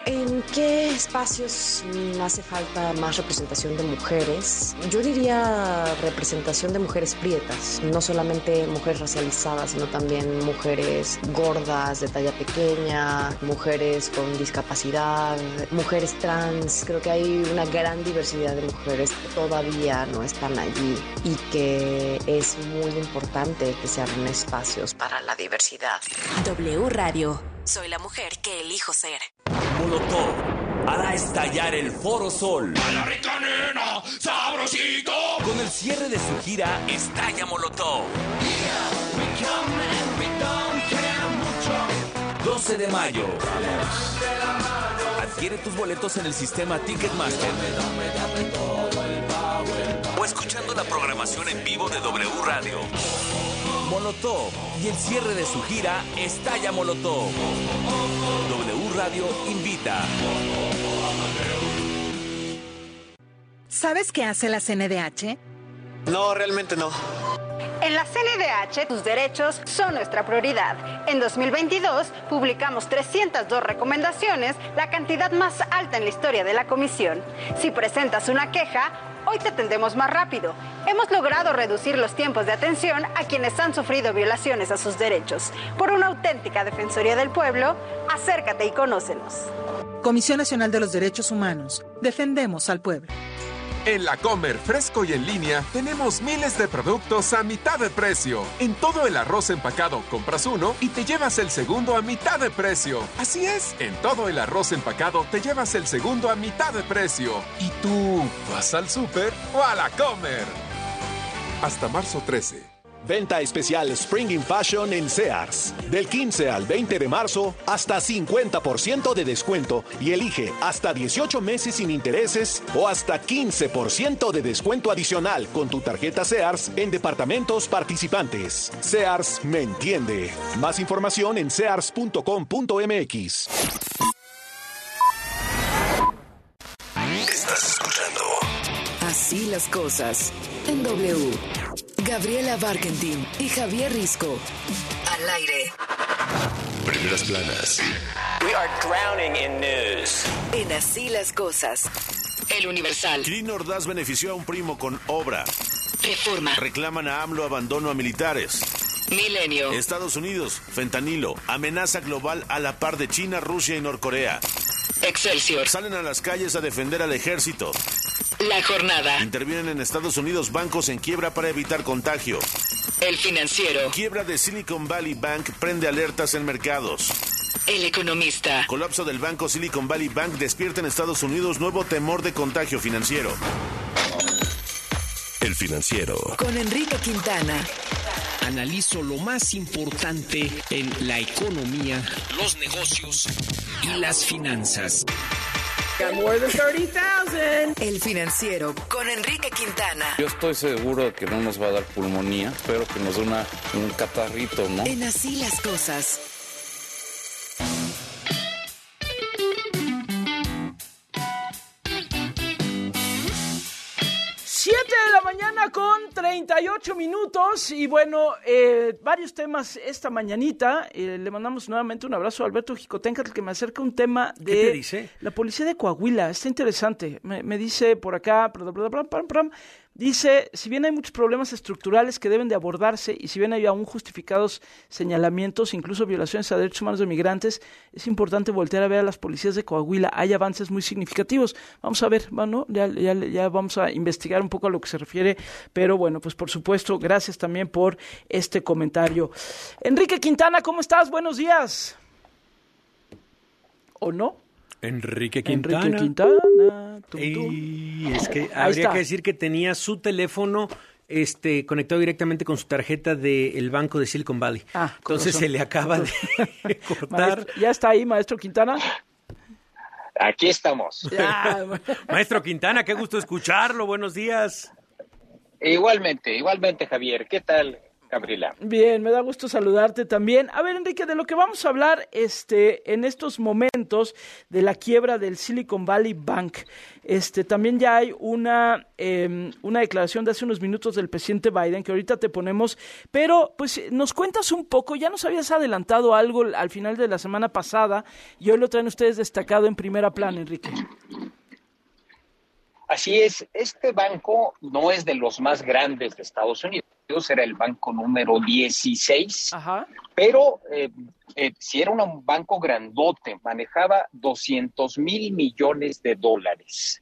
¿En qué espacios hace falta más representación de mujeres? Yo diría representación de mujeres prietas, no solamente mujeres racializadas, sino también mujeres gordas, de talla pequeña, mujeres con discapacidad, mujeres trans. Creo que hay una gran diversidad de mujeres que todavía no están allí y que es muy importante que se abran espacios para la diversidad. W Radio. Soy la mujer que elijo ser. Molotov hará estallar el Foro Sol. A la rica nena, sabrosito. Con el cierre de su gira Estalla Molotov. 12 de mayo. Adquiere tus boletos en el sistema Ticketmaster. O escuchando la programación en vivo de W Radio. Molotov y el cierre de su gira Estalla Molotov. W Radio invita. ¿Sabes qué hace la CNDH? No, realmente no. En la CNDH, tus derechos son nuestra prioridad. En 2022, publicamos 302 recomendaciones, la cantidad más alta en la historia de la comisión. Si presentas una queja, hoy te atendemos más rápido. Hemos logrado reducir los tiempos de atención a quienes han sufrido violaciones a sus derechos. Por una auténtica Defensoría del Pueblo, acércate y conócenos. Comisión Nacional de los Derechos Humanos. Defendemos al pueblo. En la Comer Fresco y en línea tenemos miles de productos a mitad de precio. En todo el arroz empacado compras uno y te llevas el segundo a mitad de precio. Así es, en todo el arroz empacado te llevas el segundo a mitad de precio. ¿Y tú vas al súper o a la Comer? Hasta marzo 13. Venta especial Spring in Fashion en Sears. Del 15 al 20 de marzo, hasta 50% de descuento y elige hasta 18 meses sin intereses o hasta 15% de descuento adicional con tu tarjeta Sears en departamentos participantes. Sears me entiende. Más información en sears.com.mx. Estás escuchando Así las cosas. En W. Gabriela Barkentin y Javier Risco. Al aire. Primeras planas. We are drowning in news. En Así las cosas. El Universal. Kirin Ordaz benefició a un primo con obra. Reforma. Reclaman a AMLO abandono a militares. Milenio. Estados Unidos, fentanilo, amenaza global a la par de China, Rusia y Norcorea. Excelsior. Salen a las calles a defender al ejército. La jornada. Intervienen en Estados Unidos bancos en quiebra para evitar contagio. El financiero. Quiebra de Silicon Valley Bank prende alertas en mercados. El economista. Colapso del banco Silicon Valley Bank despierta en Estados Unidos nuevo temor de contagio financiero. El financiero. Con Enrique Quintana. Analizo lo más importante en la economía, los negocios y las finanzas. El financiero. Con Enrique Quintana. Yo estoy seguro de que no nos va a dar pulmonía, espero que nos dé una, un catarrito, ¿no? En Así las cosas. Mañana con 38 minutos y bueno, eh, varios temas esta mañanita. Eh, le mandamos nuevamente un abrazo a Alberto Jicotenca, que me acerca un tema de ¿Qué te dice? la policía de Coahuila. Está interesante. Me, me dice por acá, Dice, si bien hay muchos problemas estructurales que deben de abordarse y si bien hay aún justificados señalamientos, incluso violaciones a derechos humanos de migrantes, es importante voltear a ver a las policías de Coahuila. Hay avances muy significativos. Vamos a ver, bueno, ya, vamos a investigar un poco a lo que se refiere, pero bueno, pues por supuesto, gracias también por este comentario. Enrique Quintana, ¿cómo estás? Buenos días. ¿O no? Enrique Quintana. Enrique Quintana. Tum, Y es que habría que decir que tenía su teléfono este conectado directamente con su tarjeta del banco de Silicon Valley. Ah, Entonces se le acaba de <laughs> cortar. Maestro, ¿Ya está ahí, maestro Quintana? Aquí estamos. <laughs> Ya, Maestro Quintana, qué gusto escucharlo. Buenos días. Igualmente, igualmente, Javier. ¿Qué tal, Gabriela? Bien, me da gusto saludarte también. A ver, Enrique, de lo que vamos a hablar este, en estos momentos de la quiebra del Silicon Valley Bank, este, también ya hay una, eh, una declaración de hace unos minutos del presidente Biden que ahorita te ponemos, pero pues nos cuentas un poco, ya nos habías adelantado algo al final de la semana pasada y hoy lo traen ustedes destacado en primera plana, Enrique. Así es, este banco no es de los más grandes de Estados Unidos, era el banco número 16, Ajá. pero eh, eh, si era un banco grandote, manejaba 200 mil millones de dólares.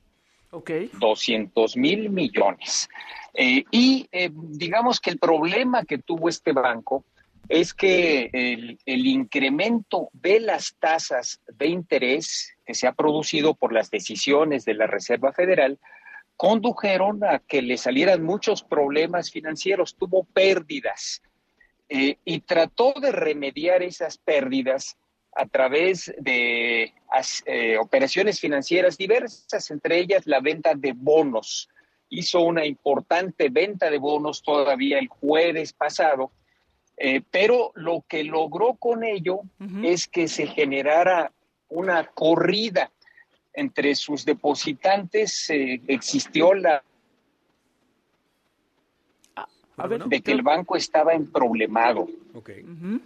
Ok. 200 mil millones. Eh, y eh, digamos que el problema que tuvo este banco es que el, el incremento de las tasas de interés que se ha producido por las decisiones de la Reserva Federal condujeron a que le salieran muchos problemas financieros, tuvo pérdidas eh, y trató de remediar esas pérdidas a través de as- eh, operaciones financieras diversas, entre ellas la venta de bonos. Hizo una importante venta de bonos todavía el jueves pasado, eh, pero lo que logró con ello es que se generara una corrida entre sus depositantes. eh, existió la A ver, de que el banco estaba en problemado. Ujú.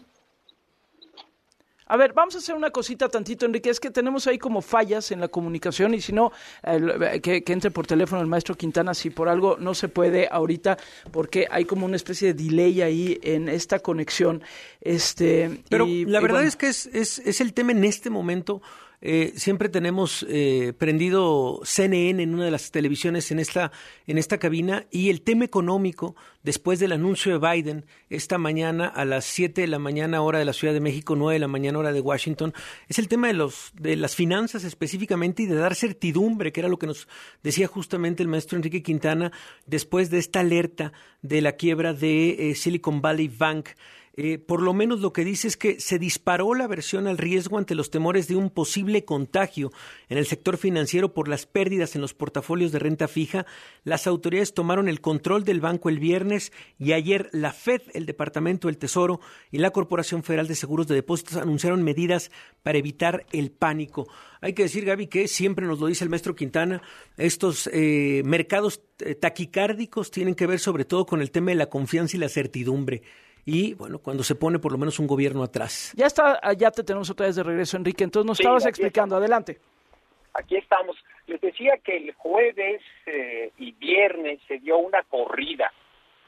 A ver, vamos a hacer una cosita tantito, Enrique. Es que tenemos ahí como fallas en la comunicación y si no, eh, que, que entre por teléfono el maestro Quintana si por algo no se puede ahorita porque hay como una especie de delay ahí en esta conexión. Este, Pero y- la y verdad bueno. es que es, es, es el tema en este momento. Eh, siempre tenemos eh, prendido CNN en una de las televisiones en esta, en esta cabina y el tema económico, después del anuncio de Biden, esta mañana a las 7 de la mañana hora de la Ciudad de México, 9 de la mañana hora de Washington, es el tema de, los, de las finanzas específicamente y de dar certidumbre, que era lo que nos decía justamente el maestro Enrique Quintana después de esta alerta de la quiebra de eh, Silicon Valley Bank. Eh, por lo menos lo que dice es que se disparó la aversión al riesgo ante los temores de un posible contagio en el sector financiero por las pérdidas en los portafolios de renta fija. Las autoridades tomaron el control del banco el viernes y ayer la Fed, el Departamento del Tesoro y la Corporación Federal de Seguros de Depósitos anunciaron medidas para evitar el pánico. Hay que decir, Gaby, que siempre nos lo dice el maestro Quintana, estos eh, mercados eh, taquicárdicos tienen que ver sobre todo con el tema de la confianza y la certidumbre y bueno, cuando se pone por lo menos un gobierno atrás. Ya está, ah, ya te tenemos otra vez de regreso, Enrique. Entonces nos Sí, estabas explicando. Adelante. Aquí estamos. Les decía que el jueves eh, y viernes se dio una corrida,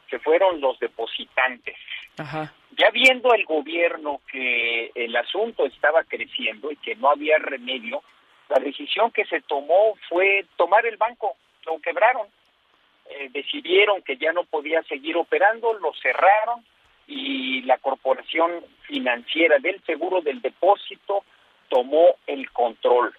que fueron los depositantes. Ajá. Ya viendo el gobierno que el asunto estaba creciendo y que no había remedio, la decisión que se tomó fue tomar el banco, lo quebraron. Eh, decidieron que ya no podía seguir operando, lo cerraron y la corporación financiera del seguro del depósito tomó el control.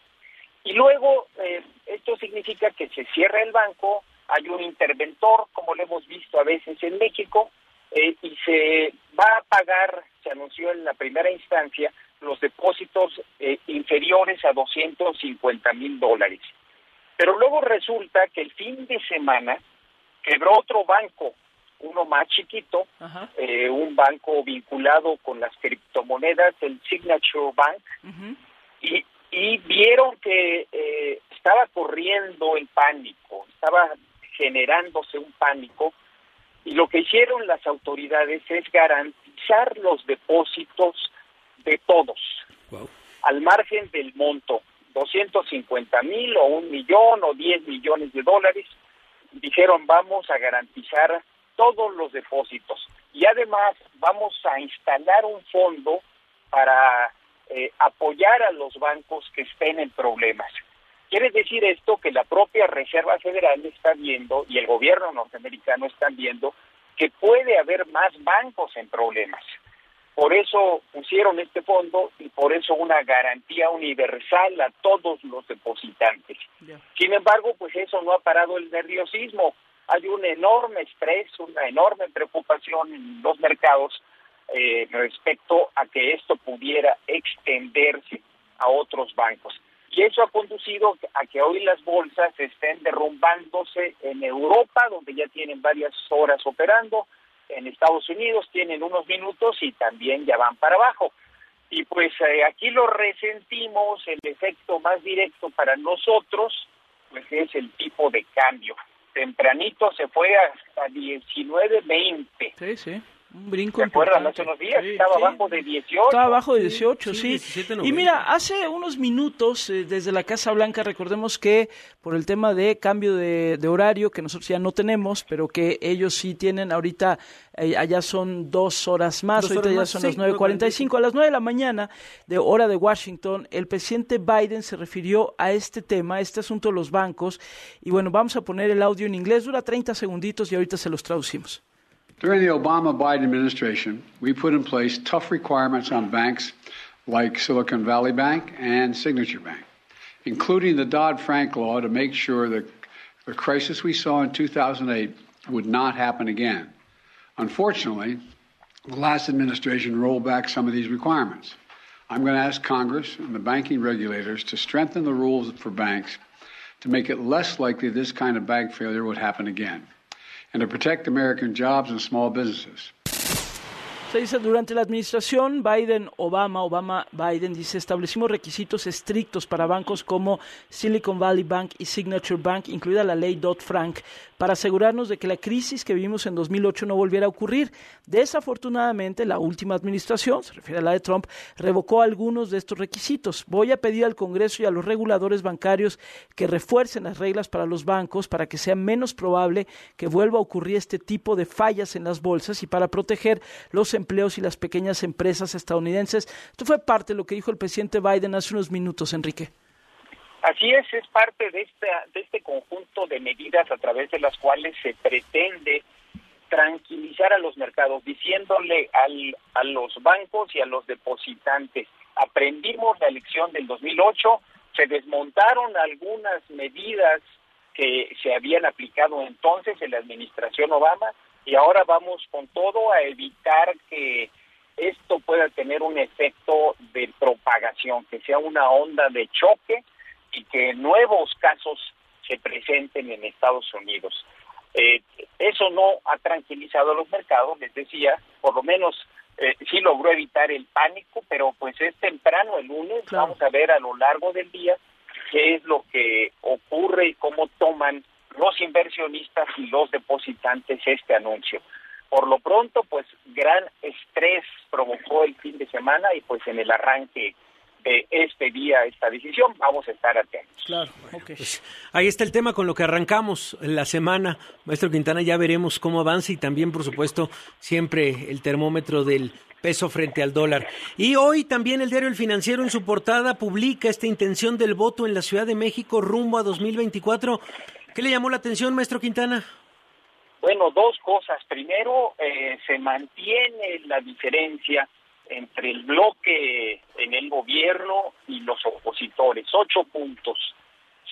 Y luego eh, esto significa que se cierra el banco, hay un interventor, como lo hemos visto a veces en México, eh, y se va a pagar, se anunció en la primera instancia, los depósitos eh, inferiores a 250 mil dólares. Pero luego resulta que el fin de semana quebró otro banco, uno más chiquito, eh, un banco vinculado con las criptomonedas, el Signature Bank, y, y vieron que eh, estaba corriendo el pánico, estaba generándose un pánico y lo que hicieron las autoridades es garantizar los depósitos de todos, al margen del monto, 250 mil o un millón o 10 millones de dólares, dijeron vamos a garantizar todos los depósitos y además vamos a instalar un fondo para eh, apoyar a los bancos que estén en problemas. Quiere decir esto que la propia Reserva Federal está viendo y el gobierno norteamericano están viendo que puede haber más bancos en problemas. Por eso pusieron este fondo y por eso una garantía universal a todos los depositantes. Sin embargo, pues eso no ha parado el nerviosismo. Hay un enorme estrés, una enorme preocupación en los mercados eh, respecto a que esto pudiera extenderse a otros bancos. Y eso ha conducido a que hoy las bolsas estén derrumbándose en Europa, donde ya tienen varias horas operando, en Estados Unidos tienen unos minutos y también ya van para abajo. Y pues eh, aquí lo resentimos, el efecto más directo para nosotros, pues es el tipo de cambio. Tempranito se fue hasta 19.20. Sí, sí. Un brinco ¿Te acuerdas? Hace unos días estaba abajo de 18. Estaba abajo de 18, sí. y mira, hace unos minutos eh, desde la Casa Blanca, recordemos que por el tema de cambio de, horario, que nosotros ya no tenemos, pero que ellos sí tienen ahorita, eh, allá son dos horas más, ahorita ya son las 9.45. A las 9 de la mañana, de hora de Washington, el presidente Biden se refirió a este tema, a este asunto de los bancos. Y bueno, vamos a poner el audio en inglés, dura 30 segunditos y ahorita se los traducimos. During the Obama Biden administration, we put in place tough requirements on banks like Silicon Valley Bank and Signature Bank, including the Dodd Frank law to make sure that the crisis we saw in 2008 would not happen again. Unfortunately, the last administration rolled back some of these requirements. I'm going to ask Congress and the banking regulators to strengthen the rules for banks to make it less likely this kind of bank failure would happen again. And to protect American jobs and small businesses. Se dice durante la administración Biden, Obama, Obama, Biden dice establecimos requisitos estrictos para bancos como Silicon Valley Bank y Signature Bank, incluida la ley Dodd-Frank, para asegurarnos de que la crisis que vivimos en 2008 no volviera a ocurrir. Desafortunadamente, la última administración, se refiere a la de Trump, revocó algunos de estos requisitos. Voy a pedir al Congreso y a los reguladores bancarios que refuercen las reglas para los bancos para que sea menos probable que vuelva a ocurrir este tipo de fallas en las bolsas y para proteger los empleos y las pequeñas empresas estadounidenses. Esto fue parte de lo que dijo el presidente Biden hace unos minutos, Enrique. Así es, es parte de, de este conjunto de medidas a través de las cuales se pretende tranquilizar a los mercados, diciéndole al, a los bancos y a los depositantes, aprendimos la lección del 2008, se desmontaron algunas medidas que se habían aplicado entonces en la administración Obama y ahora vamos con todo a evitar que esto pueda tener un efecto de propagación, que sea una onda de choque y que nuevos casos se presenten en Estados Unidos. Eh, eso no ha tranquilizado a los mercados, les decía, por lo menos eh, sí logró evitar el pánico, pero pues es temprano el lunes, vamos a ver a lo largo del día qué es lo que ocurre y cómo toman los inversionistas y los depositantes este anuncio. Por lo pronto, pues gran estrés provocó el fin de semana y pues en el arranque este día esta decisión. Vamos a estar atentos. Claro, pues, ahí está el tema con lo que arrancamos la semana. Maestro Quintana, ya veremos cómo avanza y también, por supuesto, siempre el termómetro del peso frente al dólar. Y hoy también el diario El Financiero en su portada publica esta intención del voto en la Ciudad de México rumbo a 2024. ¿Qué le llamó la atención, maestro Quintana? Bueno, dos cosas. Primero, eh, se mantiene la diferencia entre el bloque en el gobierno y los opositores, ocho puntos,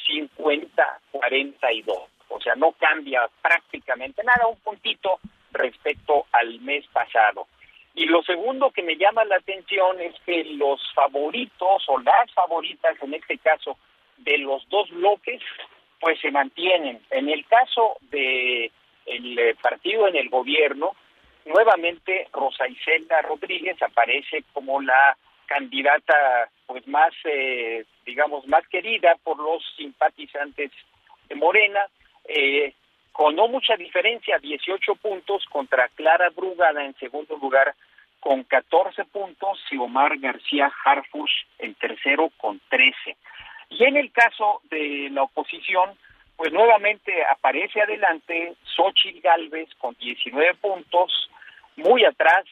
50, 42. O sea, no cambia prácticamente nada, un puntito respecto al mes pasado. Y lo segundo que me llama la atención es que los favoritos o las favoritas, en este caso, de los dos bloques, pues se mantienen. En el caso de el eh, partido en el gobierno, nuevamente Rosa Isela Rodríguez aparece como la candidata pues más eh, digamos más querida por los simpatizantes de Morena eh, con no mucha diferencia, 18 puntos contra Clara Brugada en segundo lugar con 14 puntos y Omar García Harfush en tercero con 13. Y en el caso de la oposición, pues nuevamente aparece adelante Xochitl Galvez con 19 puntos, muy atrás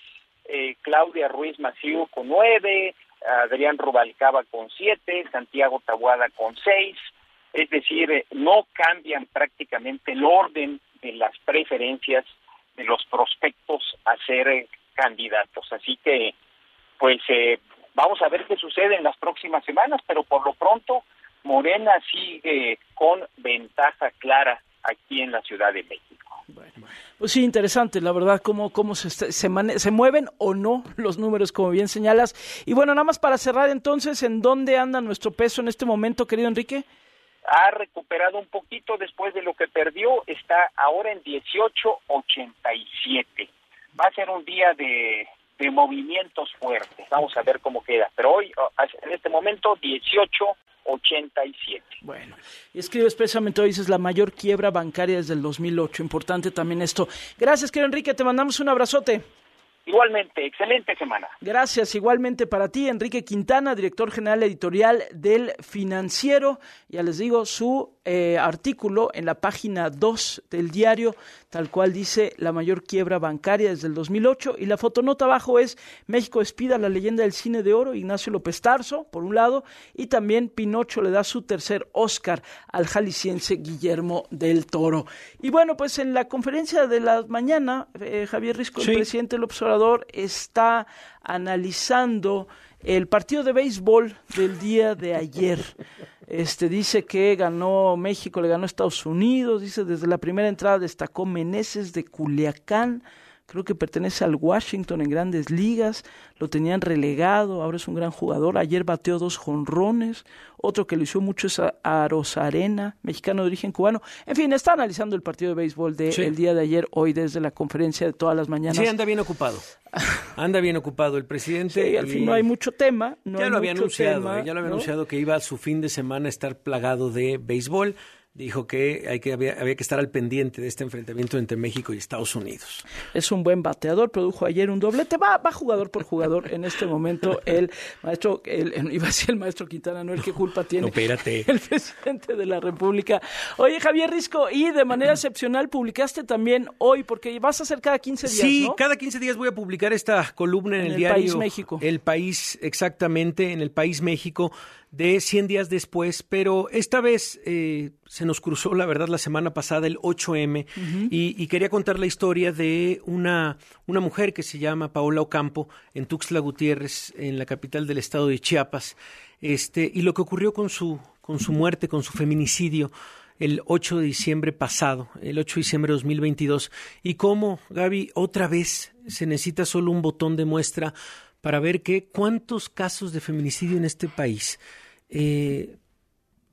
eh, Claudia Ruiz Maciú con 9, Adrián Rubalcaba con 7, Santiago Tabuada con 6, es decir, eh, no cambian prácticamente el orden de las preferencias de los prospectos a ser eh, candidatos. Así que, pues, eh, vamos a ver qué sucede en las próximas semanas, pero por lo pronto Morena sigue con ventaja clara aquí en la Ciudad de México. Pues sí, interesante, la verdad, cómo, cómo se, se, se, mueven o no los números, como bien señalas. Y bueno, nada más para cerrar entonces, ¿en dónde anda nuestro peso en este momento, querido Enrique? Ha recuperado un poquito después de lo que perdió, está ahora en 18.87. Va a ser un día de, de movimientos fuertes, vamos a ver cómo queda. Pero hoy, en este momento, 18 87. Bueno, y escribe expresamente hoy, dices, la mayor quiebra bancaria desde el 2008. Importante también esto. Gracias, querido Enrique, te mandamos un abrazote. Igualmente, excelente semana. Gracias, igualmente para ti, Enrique Quintana, director general editorial del Financiero. Ya les digo, su eh, artículo en la página 2 del diario, tal cual dice la mayor quiebra bancaria desde el 2008. Y la fotonota abajo es México despida la leyenda del cine de oro, Ignacio López Tarso, por un lado, y también Pinocho le da su tercer Oscar al jalisciense Guillermo del Toro. Y bueno, pues en la conferencia de la mañana, eh, Javier Risco, el presidente del observador, está analizando el partido de béisbol del día de ayer. Este dice que ganó México, le ganó Estados Unidos, dice desde la primera entrada destacó Meneses de Culiacán, creo que pertenece al Washington en grandes ligas, lo tenían relegado, ahora es un gran jugador, ayer bateó dos jonrones, otro que lo hizo mucho es a Rosarena, mexicano de origen cubano, en fin, está analizando el partido de béisbol del de día de ayer, hoy desde la conferencia de todas las mañanas. Sí, anda bien ocupado. <laughs> Anda bien ocupado el presidente. Sí, al fin no hay mucho tema. ya, lo había anunciado, ya lo había anunciado que iba a su fin de semana a estar plagado de béisbol dijo que, hay que había, que estar al pendiente de este enfrentamiento entre México y Estados Unidos. Es un buen bateador, produjo ayer un doblete, va, va jugador por jugador en este momento el maestro, el, iba a decir el maestro Quintana, no el que culpa tiene. No, espérate. <laughs> El presidente de la República. Oye, Javier Risco, y de manera excepcional publicaste también hoy, porque vas a hacer cada 15 días, Sí, cada 15 días voy a publicar esta columna en, el, diario. El País México. El País, exactamente, en el País México de 100 días después, pero esta vez eh, se nos cruzó, la verdad, la semana pasada el 8M y, quería contar la historia de una, una mujer que se llama Paola Ocampo en Tuxtla Gutiérrez, en la capital del estado de Chiapas, este, y lo que ocurrió con su, con su muerte, con su feminicidio el 8 de diciembre pasado, el 8 de diciembre de 2022, y cómo, Gaby, otra vez se necesita solo un botón de muestra para ver que cuántos casos de feminicidio en este país eh,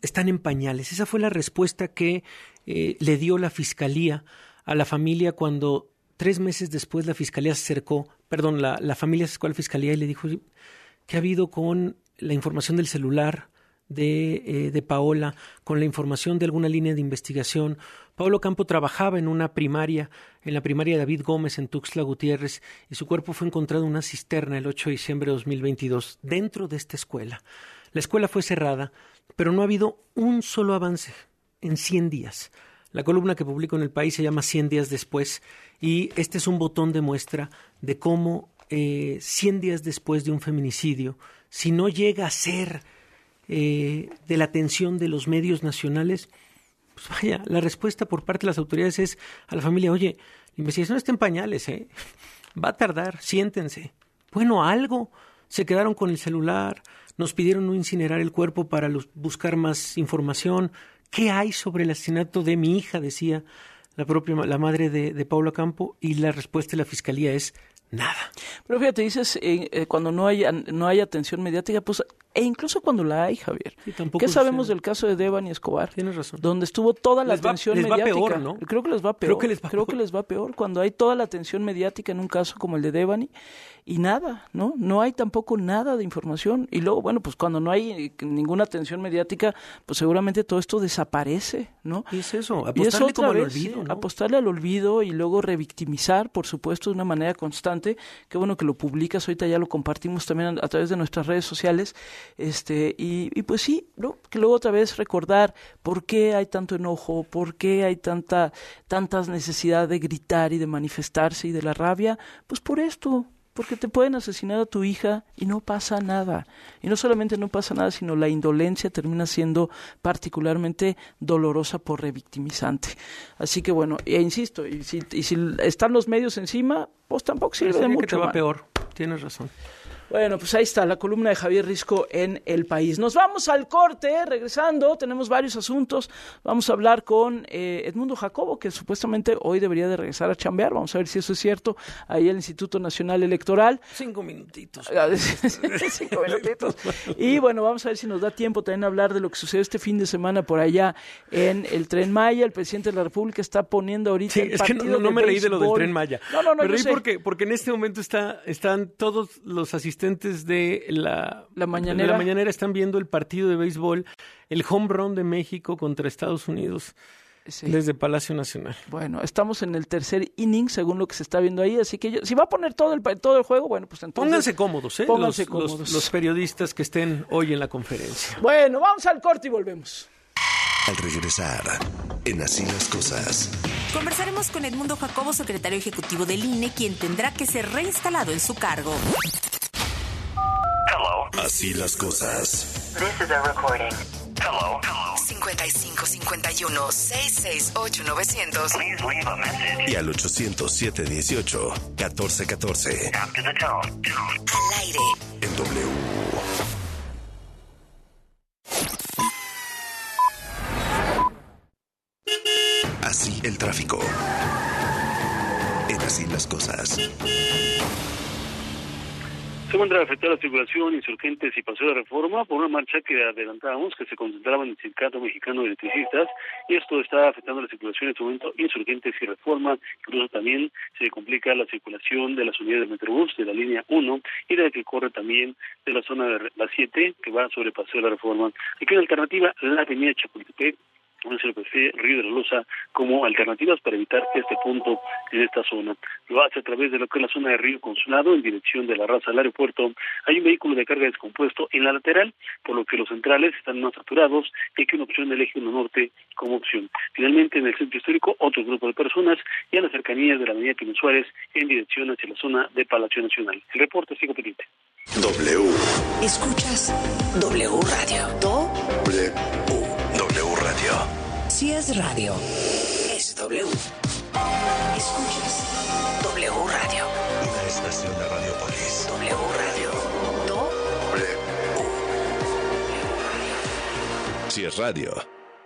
están en pañales. Esa fue la respuesta que eh, le dio la fiscalía a la familia cuando tres meses después la fiscalía se acercó, perdón, la, la familia se acercó a la fiscalía y le dijo que ha habido con la información del celular de, eh, de Paola, con la información de alguna línea de investigación. Pablo Campo trabajaba en una primaria, en la primaria David Gómez en Tuxtla Gutiérrez, y su cuerpo fue encontrado en una cisterna el 8 de diciembre de 2022, dentro de esta escuela. La escuela fue cerrada, pero no ha habido un solo avance en 100 días. La columna que publico en el país se llama 100 días después y este es un botón de muestra de cómo eh, 100 días después de un feminicidio, si no llega a ser eh, de la atención de los medios nacionales, pues vaya, la respuesta por parte de las autoridades es a la familia, oye, la investigación está en pañales, ¿eh? va a tardar, siéntense. Bueno, algo, se quedaron con el celular, nos pidieron no incinerar el cuerpo para buscar más información. ¿Qué hay sobre el asesinato de mi hija? decía la propia la madre de, de Paula Campo y la respuesta de la fiscalía es nada. Pero fíjate, dices, eh, eh, cuando no hay, no hay atención mediática, pues, e incluso cuando la hay, Javier. ¿Qué sabemos del caso de Devan y Escobar? Tienes razón. Donde estuvo toda la atención les mediática. Va peor, ¿no? Creo que les va peor. Creo que les va, Creo peor. Que les va peor cuando hay toda la atención mediática en un caso como el de Devani y nada, ¿no? No hay tampoco nada de información. Y luego, bueno, pues cuando no hay ninguna atención mediática, pues seguramente todo esto desaparece, ¿no? Y es eso, Y es apostarle otra como al olvido, apostarle al olvido y luego revictimizar, por supuesto, de una manera constante. Qué bueno que lo publicas, ahorita ya lo compartimos también a, a través de nuestras redes sociales. Este, y, y pues sí, ¿no? Que luego otra vez recordar por qué hay tanto enojo, por qué hay tanta, tantas necesidad de gritar y de manifestarse y de la rabia, pues por esto, porque te pueden asesinar a tu hija y no pasa nada. Y no solamente no pasa nada, sino la indolencia termina siendo particularmente dolorosa por revictimizante. Así que bueno, e insisto, y si, y si están los medios encima, pues tampoco sirve de que mucho. te va peor. Tienes razón. Bueno, pues ahí está la columna de Javier Risco en El País. Nos vamos al corte, regresando, tenemos varios asuntos. Vamos a hablar con eh, Edmundo Jacobo, que supuestamente hoy debería de regresar a chambear. Vamos a ver si eso es cierto. Ahí el Instituto Nacional Electoral. Cinco minutitos. <laughs> Cinco minutitos. Y bueno, vamos a ver si nos da tiempo también a hablar de lo que sucedió este fin de semana por allá en el Tren Maya. El presidente de la República está poniendo ahorita Sí, el es que no, me reí de lo del tren Maya. No, no, no, me reí sé. porque, porque en este momento está, están todos los asistentes de la, La mañanera. de la mañanera están viendo el partido de béisbol, el home run de México contra Estados Unidos desde Palacio Nacional. Bueno, estamos en el tercer inning, según lo que se está viendo ahí, así que yo- si va a poner todo el, todo el juego, bueno, pues entonces... Pónganse cómodos, ¿eh? Pónganse los, los- cómodos. los periodistas que estén hoy en la conferencia. Bueno, vamos al corte y volvemos. Al regresar, en Así las Cosas. Conversaremos con Edmundo Jacobo, secretario ejecutivo del INE, quien tendrá que ser reinstalado en su cargo. Así las cosas. This is a recording. Hello. 55 51 668 900. Please leave a message. Y al 807 18 14 14. After the tone. Al aire. En W. Así el tráfico. En Así las cosas. Se encuentra afectada la circulación, insurgentes y paseo de reforma por una marcha que adelantábamos que se concentraba en el Sindicato Mexicano de Electricistas y esto está afectando la circulación en este momento, insurgentes y reforma. Incluso también se complica la circulación de las unidades de Metrobús de la línea 1 y de la que corre también de la zona de la 7 que va sobre paseo de la reforma. Aquí una alternativa, la avenida Chapultepec un CPC Río de la Loza como alternativas para evitar este punto en esta zona. Lo hace a través de lo que es la zona de Río Consulado en dirección de la raza al aeropuerto. Hay un vehículo de carga descompuesto en la lateral, por lo que los centrales están más saturados y que una opción del eje 1 norte como opción. Finalmente, en el centro histórico, otro grupo de personas y a las cercanías de la avenida Pino Suárez en dirección hacia la zona de Palacio Nacional. El reporte sigo pendiente. W. Escuchas W Radio. Do. W. Si es radio, es W. Escuchas W Radio. Una estación de Radiopolis. W Radio. Do. Si es radio.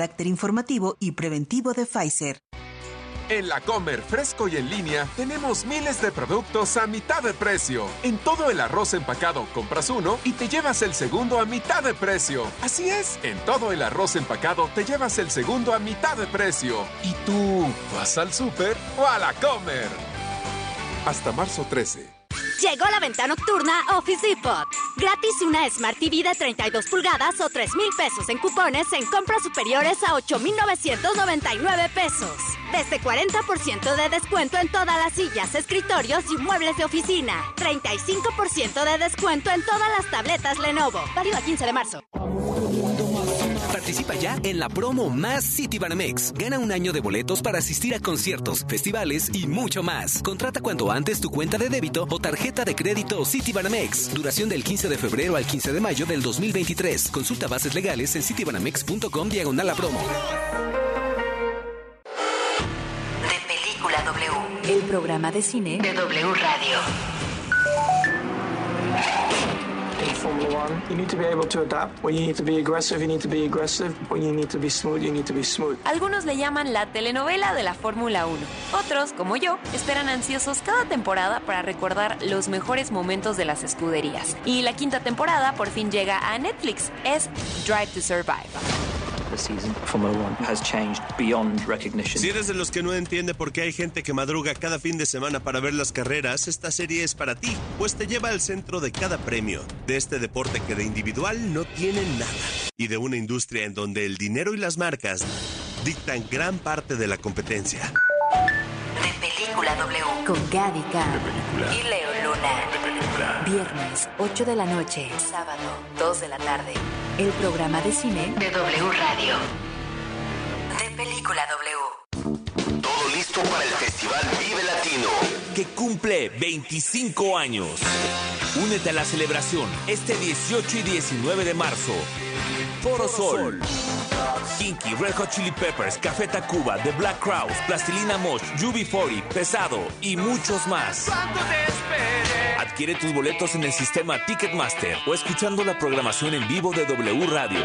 carácter informativo y preventivo de Pfizer. En la Comer fresco y en línea tenemos miles de productos a mitad de precio. En todo el arroz empacado compras uno y te llevas el segundo a mitad de precio. Así es, en todo el arroz empacado te llevas el segundo a mitad de precio. ¿Y tú vas al súper o a la Comer? Hasta marzo 13. Llegó la venta nocturna Office Depot. Gratis una Smart TV de 32 pulgadas o 3 mil pesos en cupones en compras superiores a 8,999 pesos. Desde 40% de descuento en todas las sillas, escritorios y muebles de oficina. 35% de descuento en todas las tabletas Lenovo. Válido a 15 de marzo. Participa ya en la promo Más Citibanamex. Gana un año de boletos para asistir a conciertos, festivales y mucho más. Contrata cuanto antes tu cuenta de débito o tarjeta de crédito Citibanamex. Duración del 15 de febrero al 15 de mayo del 2023. Consulta bases legales en citibanamex.com diagonal la promo. De Película W. El programa de cine de W Radio. Formula One. You need to be able to adapt. When you need to be aggressive, you need to be aggressive. When you need to be smooth, you need to be smooth. Algunos le llaman la telenovela de la Fórmula 1. Otros, como yo, esperan ansiosos cada temporada para recordar los mejores momentos de las escuderías. Y la quinta temporada por fin llega a Netflix. Es Drive to Survive. Si eres de los que no entiende por qué hay gente que madruga cada fin de semana para ver las carreras, esta serie es para ti, pues te lleva al centro de cada premio, de este deporte que de individual no tiene nada, y de una industria en donde el dinero y las marcas dictan gran parte de la competencia. De Película W. Con Gaby Y Leo Luna. Viernes, 8 de la noche. Sábado, 2 de la tarde. El programa de cine de W Radio. De Película W. Todo listo para el Festival Vive Latino. Que cumple 25 años. Únete a la celebración este 18 y 19 de marzo. Foro Sol. Kinky, Red Hot Chili Peppers, Café Tacuba, The Black Crowes, Plastilina Mosh, UB40, Pesado y muchos más. Adquiere tus boletos en el sistema Ticketmaster o escuchando la programación en vivo de W Radio.